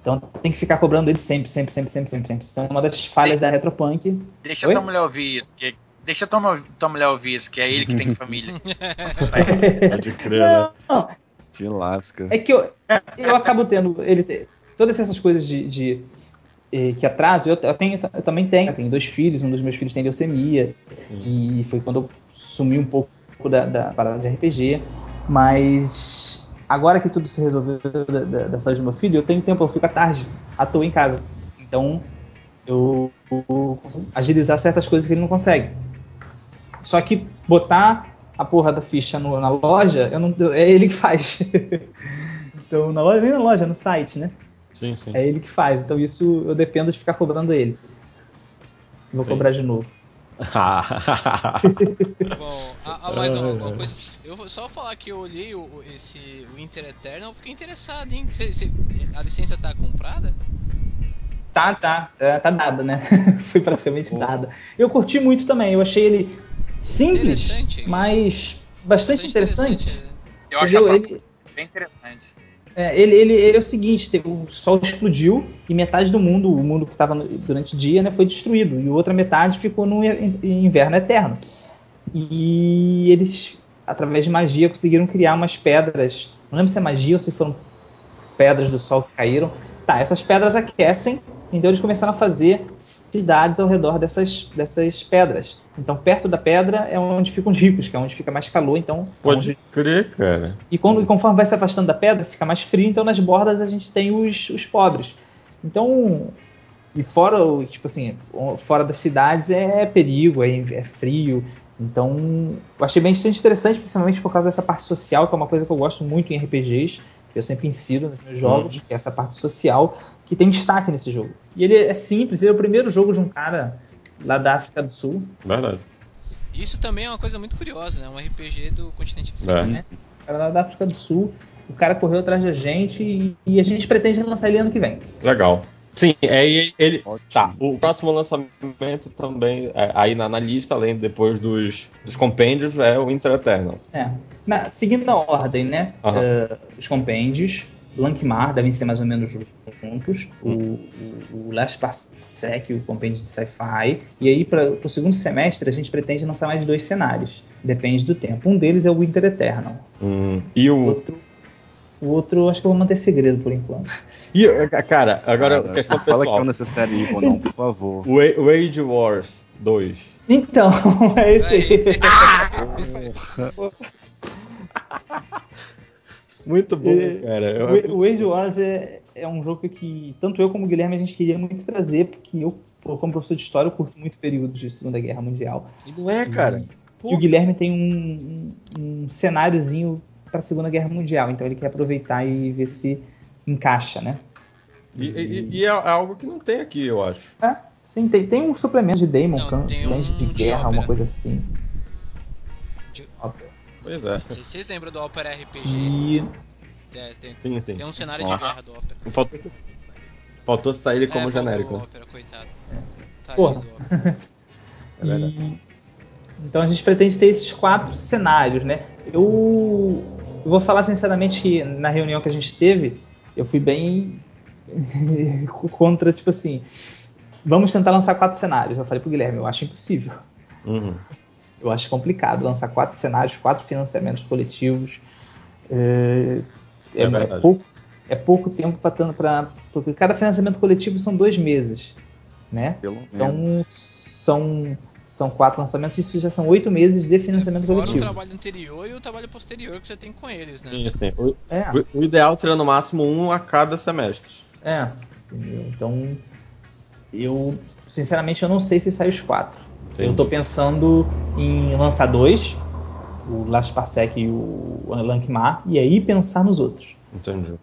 Então tem que ficar cobrando ele sempre, sempre, sempre, sempre, sempre, sempre. Isso é uma das falhas da Retropunk. Deixa Oi? tua mulher ouvir isso. Que... Deixa tua, tua mulher ouvir isso, que é ele que tem família. Pode crer, né? Não, Te lasca. é que eu, eu acabo tendo ele todas essas coisas de, de, eh, que atraso. Eu, tenho, eu também tenho. Eu tenho dois filhos, um dos meus filhos tem leucemia e foi quando eu sumi um pouco da, da parada de RPG. Mas agora que tudo se resolveu da, da, da saúde do meu filho, eu tenho tempo, eu fico à tarde à toa em casa. Então eu, eu consigo agilizar certas coisas que ele não consegue. Só que botar a porra da ficha no- na loja, eu não, é ele que faz. então, na loja, nem na loja, no site, né? Sim, sim. É ele que faz. Então, isso eu dependo de ficar cobrando ele. Vou Sim. cobrar de novo. Bom, a, a mais uma, uma coisa. Eu vou só falar que eu olhei o, esse o Inter Eternal, eu fiquei interessado, hein? Cê- cê- a licença tá comprada? Tá, tá. É, tá dada, né? Foi praticamente dada. Eu curti muito também. Eu achei ele simples, Interessante. mas bastante interessante. né? Eu acho Ele, bem interessante. É, ele, ele, ele é o seguinte: o sol explodiu e metade do mundo, o mundo que estava durante o dia, né, foi destruído. E outra metade ficou no in- inverno eterno. E eles, através de magia, conseguiram criar umas pedras. Não lembro se é magia ou se foram pedras do sol que caíram. Tá, essas pedras aquecem, então eles começaram a fazer cidades ao redor dessas, dessas pedras. Então, perto da pedra é onde ficam os ricos, que é onde fica mais calor. Então, é onde Pode crer, cara. e, quando, e conforme vai se afastando da pedra, fica mais frio, então nas bordas a gente tem os, os pobres. Então, e fora, o- tipo assim, fora das cidades é perigo, é, é frio. Então, eu achei bem interessante, principalmente por causa dessa parte social, que é uma coisa que eu gosto muito em RPGs, que eu sempre insiro nos meus jogos, que é essa parte social, que tem destaque nesse jogo. E ele é simples, ele é o primeiro jogo de um cara lá da África do Sul. Verdade. Isso também é uma coisa muito curiosa, né? Um RPG do continente É. africano. né? cara lá da África do Sul. O cara correu atrás da gente e, e a gente pretende lançar ele ano que vem. Legal. Sim, é ele. Ótimo. Tá, o próximo lançamento também, é, aí na, na lista, além depois dos, dos compêndios, é o Inter Eternal. É. Na- seguindo a ordem, né? Aham. eh, os compêndios, Lankmar devem ser mais ou menos juntos. O, o, o Last Parsec, o compêndio de Sci-Fi. E aí, para o segundo semestre, a gente pretende lançar mais dois cenários. Depende do tempo. Um deles é o Winter Eternal. Hum, e O o. outro, o outro, acho que eu vou manter segredo por enquanto. E, cara, agora Cara, questão Fala que é pessoal. o necessário Evil, não, por favor. O A- o Age Wars 2. Então, é esse aí. Muito bom, É, cara. O, o Age Wars é, é um jogo que tanto eu como o Guilherme a gente queria muito trazer, porque eu, como professor de história, eu curto muito períodos de Segunda Guerra Mundial. E não é, cara. E o Guilherme tem um, um, um cenáriozinho para a Segunda Guerra Mundial, então ele quer aproveitar e ver se encaixa, né? E, e- e é algo que não tem aqui, eu acho. É, sim, tem, tem um suplemento de Damon, Não, Cães um de de Guerra, ópera. uma coisa assim. De- Ópera. Pois é. Vocês lembram do Opera RPG. E É, tem, Sim, sim. tem um cenário Nossa. de guerra do Opera. Faltou, faltou citar ele como é, genérico. o Opera, coitado. Tadinho Porra. do Opera. É verdade. E- então a gente pretende ter esses quatro cenários, né? Eu, eu vou falar sinceramente que na reunião que a gente teve, eu fui bem contra, tipo assim, vamos tentar lançar quatro cenários. Eu falei pro Guilherme, eu acho impossível. Uhum. Eu acho complicado lançar quatro cenários, quatro financiamentos coletivos. É, é- É pouco, é pouco tempo para. Porque cada financiamento coletivo são dois meses, né? Pelo menos. Então são, são quatro lançamentos, isso já são oito meses de financiamento Fora o coletivo. trabalho anterior e o trabalho posterior que você tem com eles, né? Sim, sim. O, É, o- o ideal seria no máximo um a cada semestre. é, entendeu? Então eu sinceramente eu não sei se sai os quatro. Eu tô pensando em lançar dois, o Last Parsec e o Lankmar, e aí pensar nos outros. Entendi.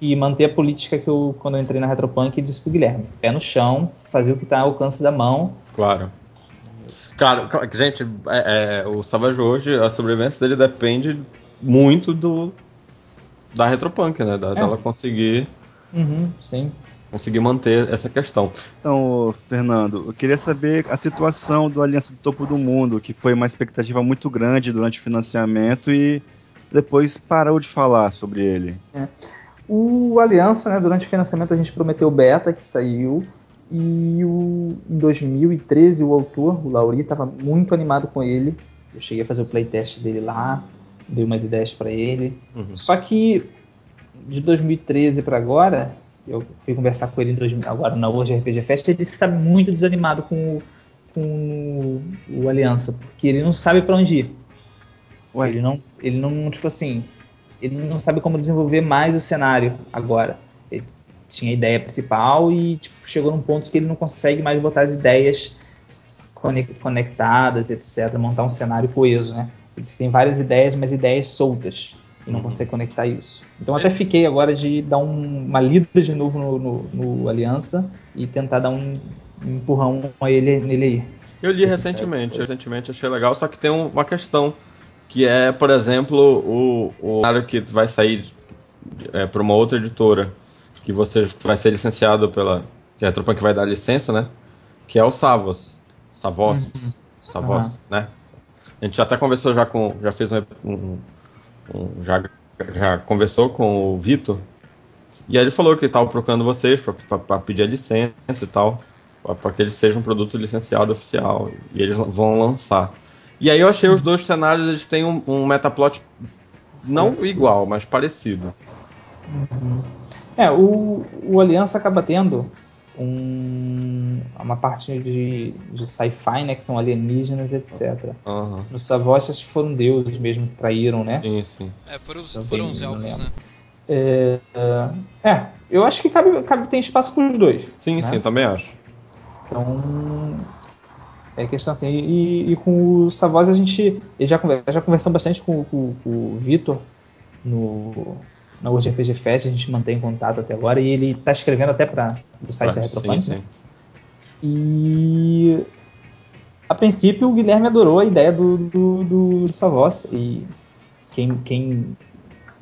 E manter a política que eu, quando eu entrei na Retropunk, disse pro Guilherme: pé no chão, fazer o que tá ao alcance da mão. Claro. Claro, claro, gente, é, é, o Savage hoje, a sobrevivência dele depende muito do da Retropunk, né? Da, É. Dela conseguir. Uhum, sim. conseguir manter essa questão. Então, Fernando, eu queria saber a situação do Aliança do Topo do Mundo, que foi uma expectativa muito grande durante o financiamento e depois parou de falar sobre ele. É. O Aliança, né, durante o financiamento a gente prometeu beta, que saiu, e o, em 2013 o autor, o Lauri, estava muito animado com ele. Eu cheguei a fazer o playtest dele lá, dei umas ideias para ele. Uhum. Só que de 2013 para agora, eu fui conversar com ele em 2000, agora na World RPG Fest, ele está muito desanimado com, com o, o Aliança, porque ele não sabe para onde ir. Ué. Ele não, ele não, tipo assim, ele não sabe como desenvolver mais o cenário agora. Ele tinha a ideia principal e tipo, chegou num ponto que ele não consegue mais botar as ideias conectadas, etc., montar um cenário coeso, né? Ele tem várias ideias, mas ideias soltas e não uhum. consegue conectar isso. Então até fiquei agora de dar um, uma lida de novo no, no, no, Aliança e tentar dar um, um empurrão a ele, nele aí. Eu li recentemente, recentemente achei legal, só que tem uma questão que é, por exemplo, o, o cenário que vai sair é, para uma outra editora, que você vai ser licenciado pela. que é a Tropan que vai dar licença, né? Que é o Savos. Savos. Uhum. Savos, uhum. né? A gente até conversou já com. já fez um, um já, já conversou com o Vitor. E aí ele falou que estava procurando vocês para pedir a licença e tal. para que eles sejam um produto licenciado oficial. E eles vão lançar. E aí eu achei os dois cenários, eles têm um, um metaplot não igual, mas parecido. Uhum. É, o, o Aliança acaba tendo um, uma parte de, de sci-fi, né? Que são alienígenas, etc. Uhum. No Savos, acho que foram deuses mesmo que traíram, né? Sim, sim. É, foram os, foram os elfos, né? É, é, eu acho que cabe, cabe, tem espaço para os dois. Sim, né? sim, também acho. Então, é questão assim. E, e com o Savos a gente já, já conversamos bastante com, com, com o Vitor no, na World RPG Fest, a gente mantém contato até agora, e ele está escrevendo até para o site da Retropunk. Sim, sim. E a princípio o Guilherme adorou a ideia do, do, do, Savos, e quem, quem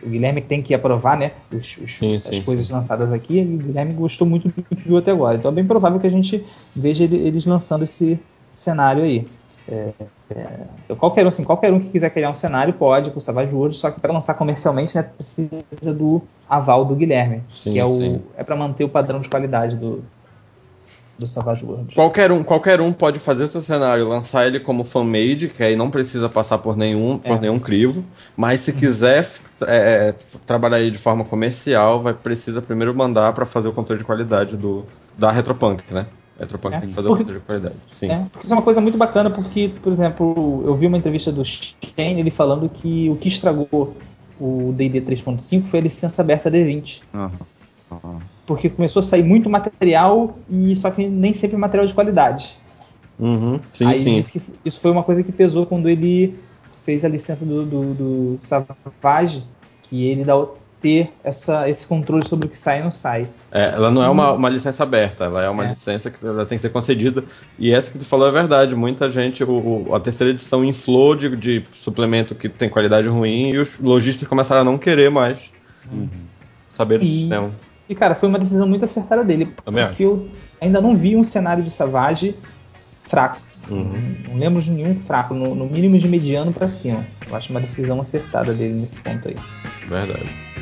o Guilherme tem que aprovar né, os, os, sim, as coisas lançadas aqui, e o Guilherme gostou muito do que viu até agora. Então é bem provável que a gente veja eles lançando esse cenário aí. É, é, qualquer, um, assim, qualquer um que quiser criar um cenário pode com o Savage Worlds, só que para lançar comercialmente né, precisa do aval do Guilherme, sim, que é, o, é para manter o padrão de qualidade do, do Savage Worlds. Qualquer um, qualquer um pode fazer seu cenário, lançar ele como fan-made, que aí não precisa passar por nenhum, por é. nenhum crivo, mas se quiser é, trabalhar ele de forma comercial, vai precisa primeiro mandar para fazer o controle de qualidade do, da Retropunk, né? Retropunk é, tem que fazer porque, de qualidade. Sim. É, porque isso é uma coisa muito bacana, porque, por exemplo, eu vi uma entrevista do Shane ele falando que o que estragou o DD 3.5 foi a licença aberta D20. Uhum. Uhum. Porque começou a sair muito material, e só que nem sempre material de qualidade. Uhum. Sim, Aí sim. isso foi uma coisa que pesou quando ele fez a licença do, do, do Savage, que ele dá ter essa, esse controle sobre o que sai e não sai. É, ela não é uma, uma licença aberta, ela é uma é. licença que ela tem que ser concedida. E essa que tu falou é verdade. Muita gente, o, a terceira edição inflou de, de suplemento que tem qualidade ruim e os lojistas começaram a não querer mais uhum. saber do e, sistema. E cara, foi uma decisão muito acertada dele. Também porque acho. eu ainda não vi um cenário de Savage fraco. Uhum. Não, não lembro de nenhum fraco, no, no mínimo de mediano para cima. Eu acho uma decisão acertada dele nesse ponto aí. Verdade.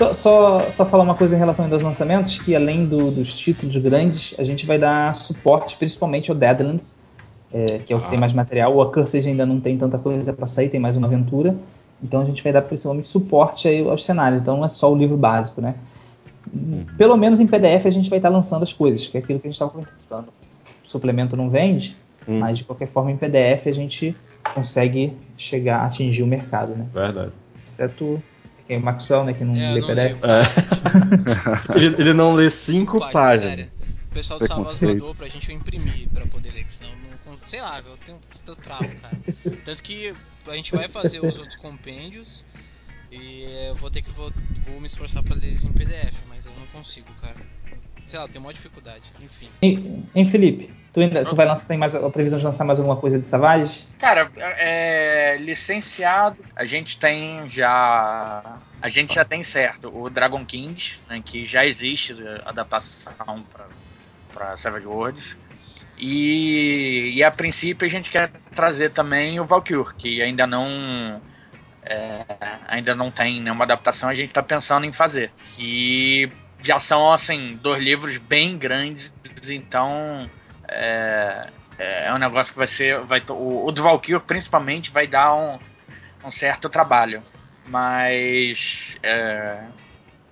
Só, só, só falar uma coisa em relação aos lançamentos, que além do, dos títulos grandes, a gente vai dar suporte principalmente ao Deadlands, é, que é o que tem mais material. O Accursed ainda não tem tanta coisa para sair, tem mais uma aventura. Então a gente vai dar principalmente suporte aí aos cenários, então não é só o livro básico, né? Uhum. Pelo menos em PDF a gente vai estar lançando as coisas, que é aquilo que a gente estava conversando. O suplemento não vende, uhum. mas de qualquer forma em PDF a gente consegue chegar, atingir o mercado, né? Verdade. Exceto é o Maxwell, né? Que não é, lê não PDF. É. ele, ele, não lê cinco, cinco páginas. Sério. O pessoal do Savas mandou pra gente imprimir pra poder ler, que senão não. Sei lá, eu tenho eu travo, cara. Tanto que a gente vai fazer os outros compêndios e eu vou ter que vou, vou me esforçar pra ler eles em PDF, mas eu não consigo, cara. Sei lá, eu tenho uma dificuldade, enfim. Em, em Felipe, Tu, ainda, tu vai lançar, tem mais a previsão de lançar mais alguma coisa de Savage? Cara, é, licenciado, a gente tem já. A gente já tem certo o Dragon Kings, né, que já existe adaptação para Savage Worlds. E, e a princípio a gente quer trazer também o Valkyr, que ainda não é, ainda não tem nenhuma adaptação, a gente está pensando em fazer. Que já são assim dois livros bem grandes, então é, é, é um negócio que vai ser, vai o, o principalmente vai dar um, um certo trabalho, mas é,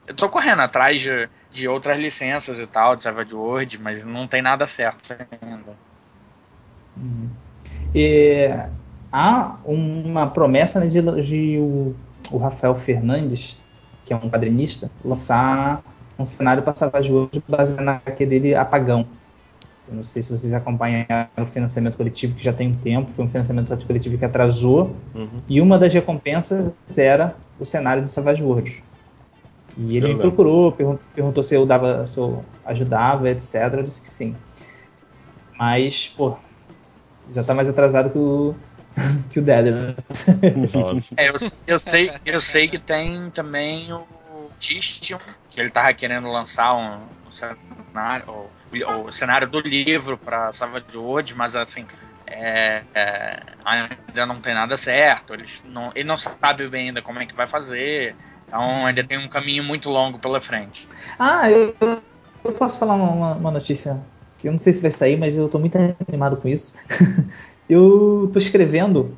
eu tô correndo atrás de, de outras licenças e tal, de Savage World, mas não tem nada certo ainda. Uhum. E, há uma promessa né, de, de o, o, Rafael Fernandes, que é um quadrinista, lançar um cenário para Savage World baseado na HQ dele Apagão. Eu não sei se vocês acompanharam o financiamento coletivo, que já tem um tempo, foi um financiamento coletivo que atrasou, uhum. e uma das recompensas era o cenário do Savage World. E ele eu me procurou, perguntou se eu, dava, se eu ajudava, etc. Eu disse que sim. Mas, pô, já tá mais atrasado que o, que o Deadlands. É, eu, eu, sei, eu sei que tem também o Tistium, que ele tava querendo lançar um, um cenário, o, o, cenário do livro para Savage World, mas assim, é, é, ainda não tem nada certo. Ele não, ele não sabe bem ainda como é que vai fazer. Então ainda tem um caminho muito longo pela frente. Ah, eu, eu posso falar uma, uma notícia que eu não sei se vai sair, mas eu estou muito animado com isso. eu estou escrevendo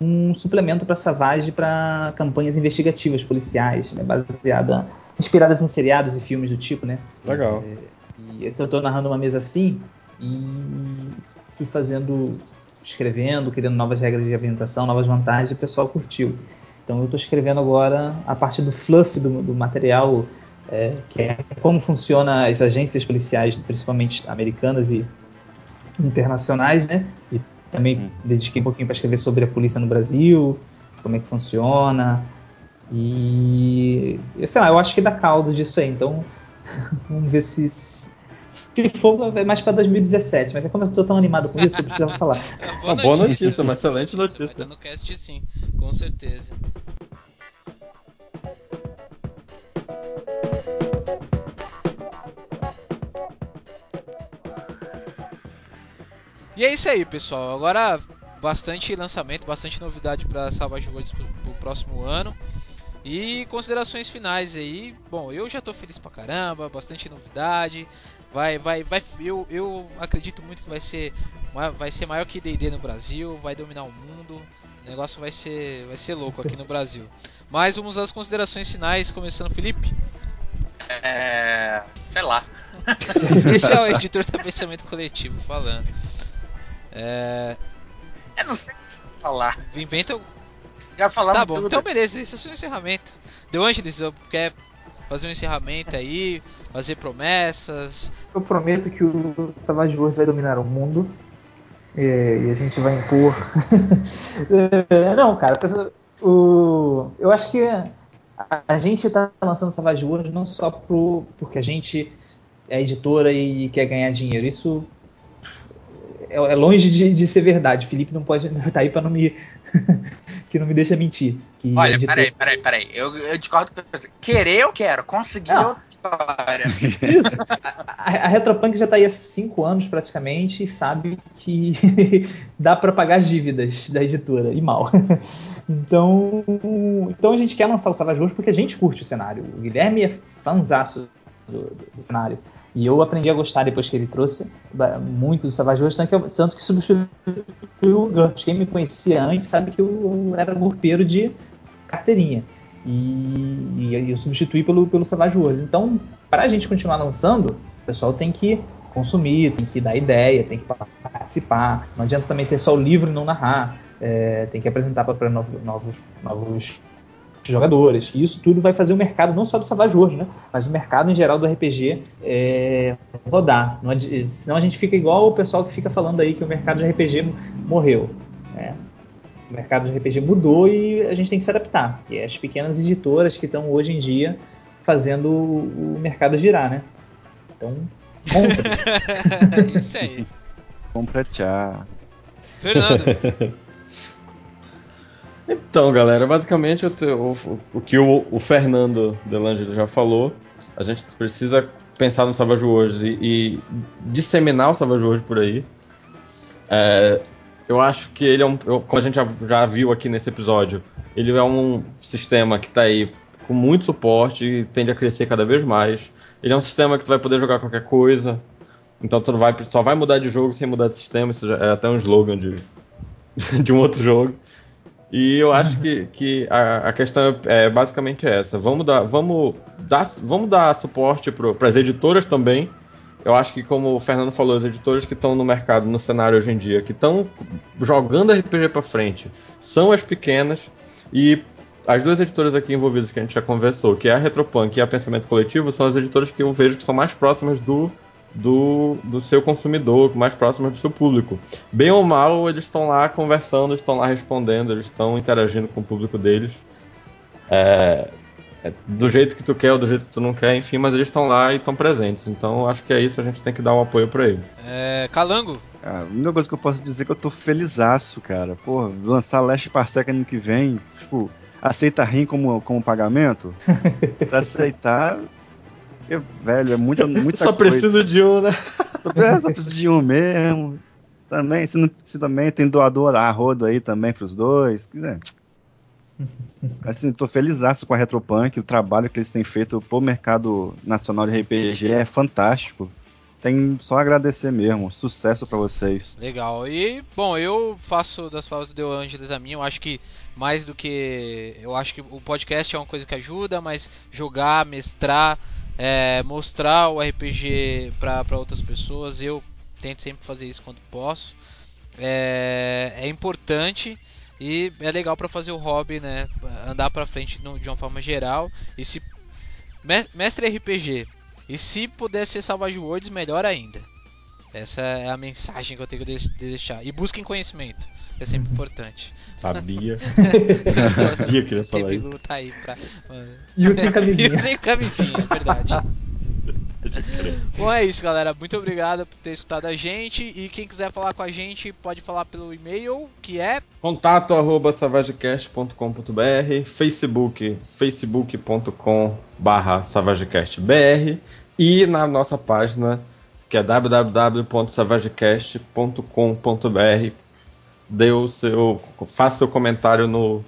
um suplemento para Savage para campanhas investigativas policiais, né, baseada, inspiradas em seriados e filmes do tipo, né? Legal. É, e eu estou narrando uma mesa assim e fui fazendo, escrevendo, criando novas regras de apresentação, novas vantagens, e o pessoal curtiu. Então eu estou escrevendo agora a parte do fluff do, do material, é, que é como funciona as agências policiais, principalmente americanas e internacionais, né? E também hum. dediquei um pouquinho para escrever sobre a polícia no Brasil, como é que funciona. E sei lá, eu acho que dá caldo disso aí. Então vamos ver se se for, vai mais para 2017. Mas é como eu estou tão animado com isso, eu precisava falar. É uma boa, uma boa notícia, uma excelente notícia. Vai estar no cast sim, com certeza. E é isso aí, pessoal. Agora bastante lançamento, bastante novidade para Savage Worlds pro, pro próximo ano. E considerações finais aí. Bom, eu já tô feliz pra caramba, bastante novidade. Vai, vai, vai. Eu, eu acredito muito que vai ser, vai ser maior que D&D no Brasil, vai dominar o mundo. O negócio vai ser, vai ser louco aqui no Brasil. Mas vamos às considerações finais, começando Felipe. É, sei lá. Esse é o editor do pensamento coletivo falando. É... Eu não sei o que falar. Inventa. Já falamos Tá bom, tudo. então beleza, esse é o seu encerramento. De Angelis, quer fazer um encerramento aí, fazer promessas? Eu prometo que o Savage Wars vai dominar o mundo. É, e a gente vai impor. é, não, cara, o, eu acho que a, gente está lançando Savage Wars não só pro, porque a gente é editora e quer ganhar dinheiro. Isso é, é longe de, de, ser verdade. Felipe não pode estar tá aí para não me que não me deixa mentir. Que Olha, editor... peraí, peraí, peraí. Eu, eu discordo com você. Querer eu quero, conseguir não. outra história. Isso. A, a Retropunk já está aí há cinco anos praticamente e sabe que dá para pagar as dívidas da editora e mal. Então, então a gente quer lançar o Savage Wars porque a gente curte o cenário. O Guilherme é fanzaço do, do cenário. E eu aprendi a gostar depois que ele trouxe muito do Savage Wars, tanto que substituiu o GURPS. Quem me conhecia antes sabe que eu era gurpeiro de carteirinha. E, e eu substituí pelo, pelo Savage Wars. Então, para a gente continuar lançando, o pessoal tem que consumir, tem que dar ideia, tem que participar. Não adianta também ter só o livro e não narrar. É, tem que apresentar para novos, novos, novos jogadores. E isso tudo vai fazer o mercado, não só do Savage World, né? Mas o mercado em geral do RPG é, rodar. Não, senão a gente fica igual o pessoal que fica falando aí que o mercado de RPG morreu. Né? O mercado de RPG mudou e a gente tem que se adaptar. E é as pequenas editoras que estão hoje em dia fazendo o mercado girar, né? Então, compre. isso aí. completar. Fernando. Então, galera, basicamente o, o, o que o, o Fernando Delangelo já falou, a gente precisa pensar no Savage Worlds e, e disseminar o Savage Worlds por aí. É, eu acho que ele é um. Como a gente já, já viu aqui nesse episódio, ele é um sistema que está aí com muito suporte e tende a crescer cada vez mais. Ele é um sistema que tu vai poder jogar qualquer coisa. Então tu vai, só vai mudar de jogo sem mudar de sistema. Isso já é até um slogan de, de um outro jogo. E eu acho que, que a, a questão é basicamente essa. Vamos dar, vamos dar, vamos dar suporte para as editoras também. Eu acho que, como o Fernando falou, as editoras que estão no mercado, no cenário hoje em dia, que estão jogando RPG para frente, são as pequenas. E as duas editoras aqui envolvidas que a gente já conversou, que é a Retropunk e a Pensamento Coletivo, são as editoras que eu vejo que são mais próximas do do, do seu consumidor, mais próximo do seu público. Bem ou mal, eles estão lá conversando, estão lá respondendo, eles estão interagindo com o público deles. É, é, do jeito que tu quer ou do jeito que tu não quer, enfim, mas eles estão lá e estão presentes. Então acho que é isso, a gente tem que dar um apoio para eles. É, Calango? a única coisa que eu posso dizer é que eu tô felizaço, cara. Pô, lançar Last Parsec ano que vem, tipo, aceita RIM como, como pagamento? Se aceitar, eu, velho, é muita, muita Só coisa. preciso de um, né? É, só preciso de um mesmo. Também, se, não, se também tem doador a rodo aí também pros dois. Né? Assim, tô felizaço com a Retropunk, o trabalho que eles têm feito pro mercado nacional de RPG é fantástico. Tem só agradecer mesmo. Sucesso para vocês. Legal. E, bom, eu faço das palavras do Angeles a mim. Eu acho que mais do que. Eu acho que o podcast é uma coisa que ajuda, mas jogar, mestrar é, mostrar o RPG para outras pessoas. Eu tento sempre fazer isso quando posso. É, é importante e é legal para fazer o hobby, né? Andar para frente no, de uma forma geral. E se mestre RPG e se puder ser Savage Worlds, melhor ainda. Essa é a mensagem que eu tenho que deixar. E busquem conhecimento, é sempre importante. Sabia. Sabia que ia falar isso. luta aí pra. E usem camisinha. e usem camisinha, é verdade. Bom, é isso, galera. Muito obrigado por ter escutado a gente. E quem quiser falar com a gente, pode falar pelo e-mail, que é contato arroba savagecast.com.br Facebook, facebook.com barra savagecastbr e na nossa página que é www.savagecast.com.br. Dê o seu, faça seu comentário no,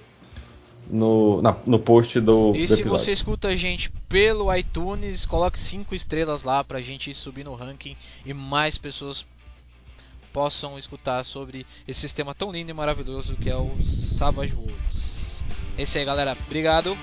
no, na, no post do. E do se você escuta a gente pelo iTunes, coloque 5 estrelas lá pra gente subir no ranking e mais pessoas possam escutar sobre esse sistema tão lindo e maravilhoso que é o Savage Worlds. É isso aí, galera. Obrigado.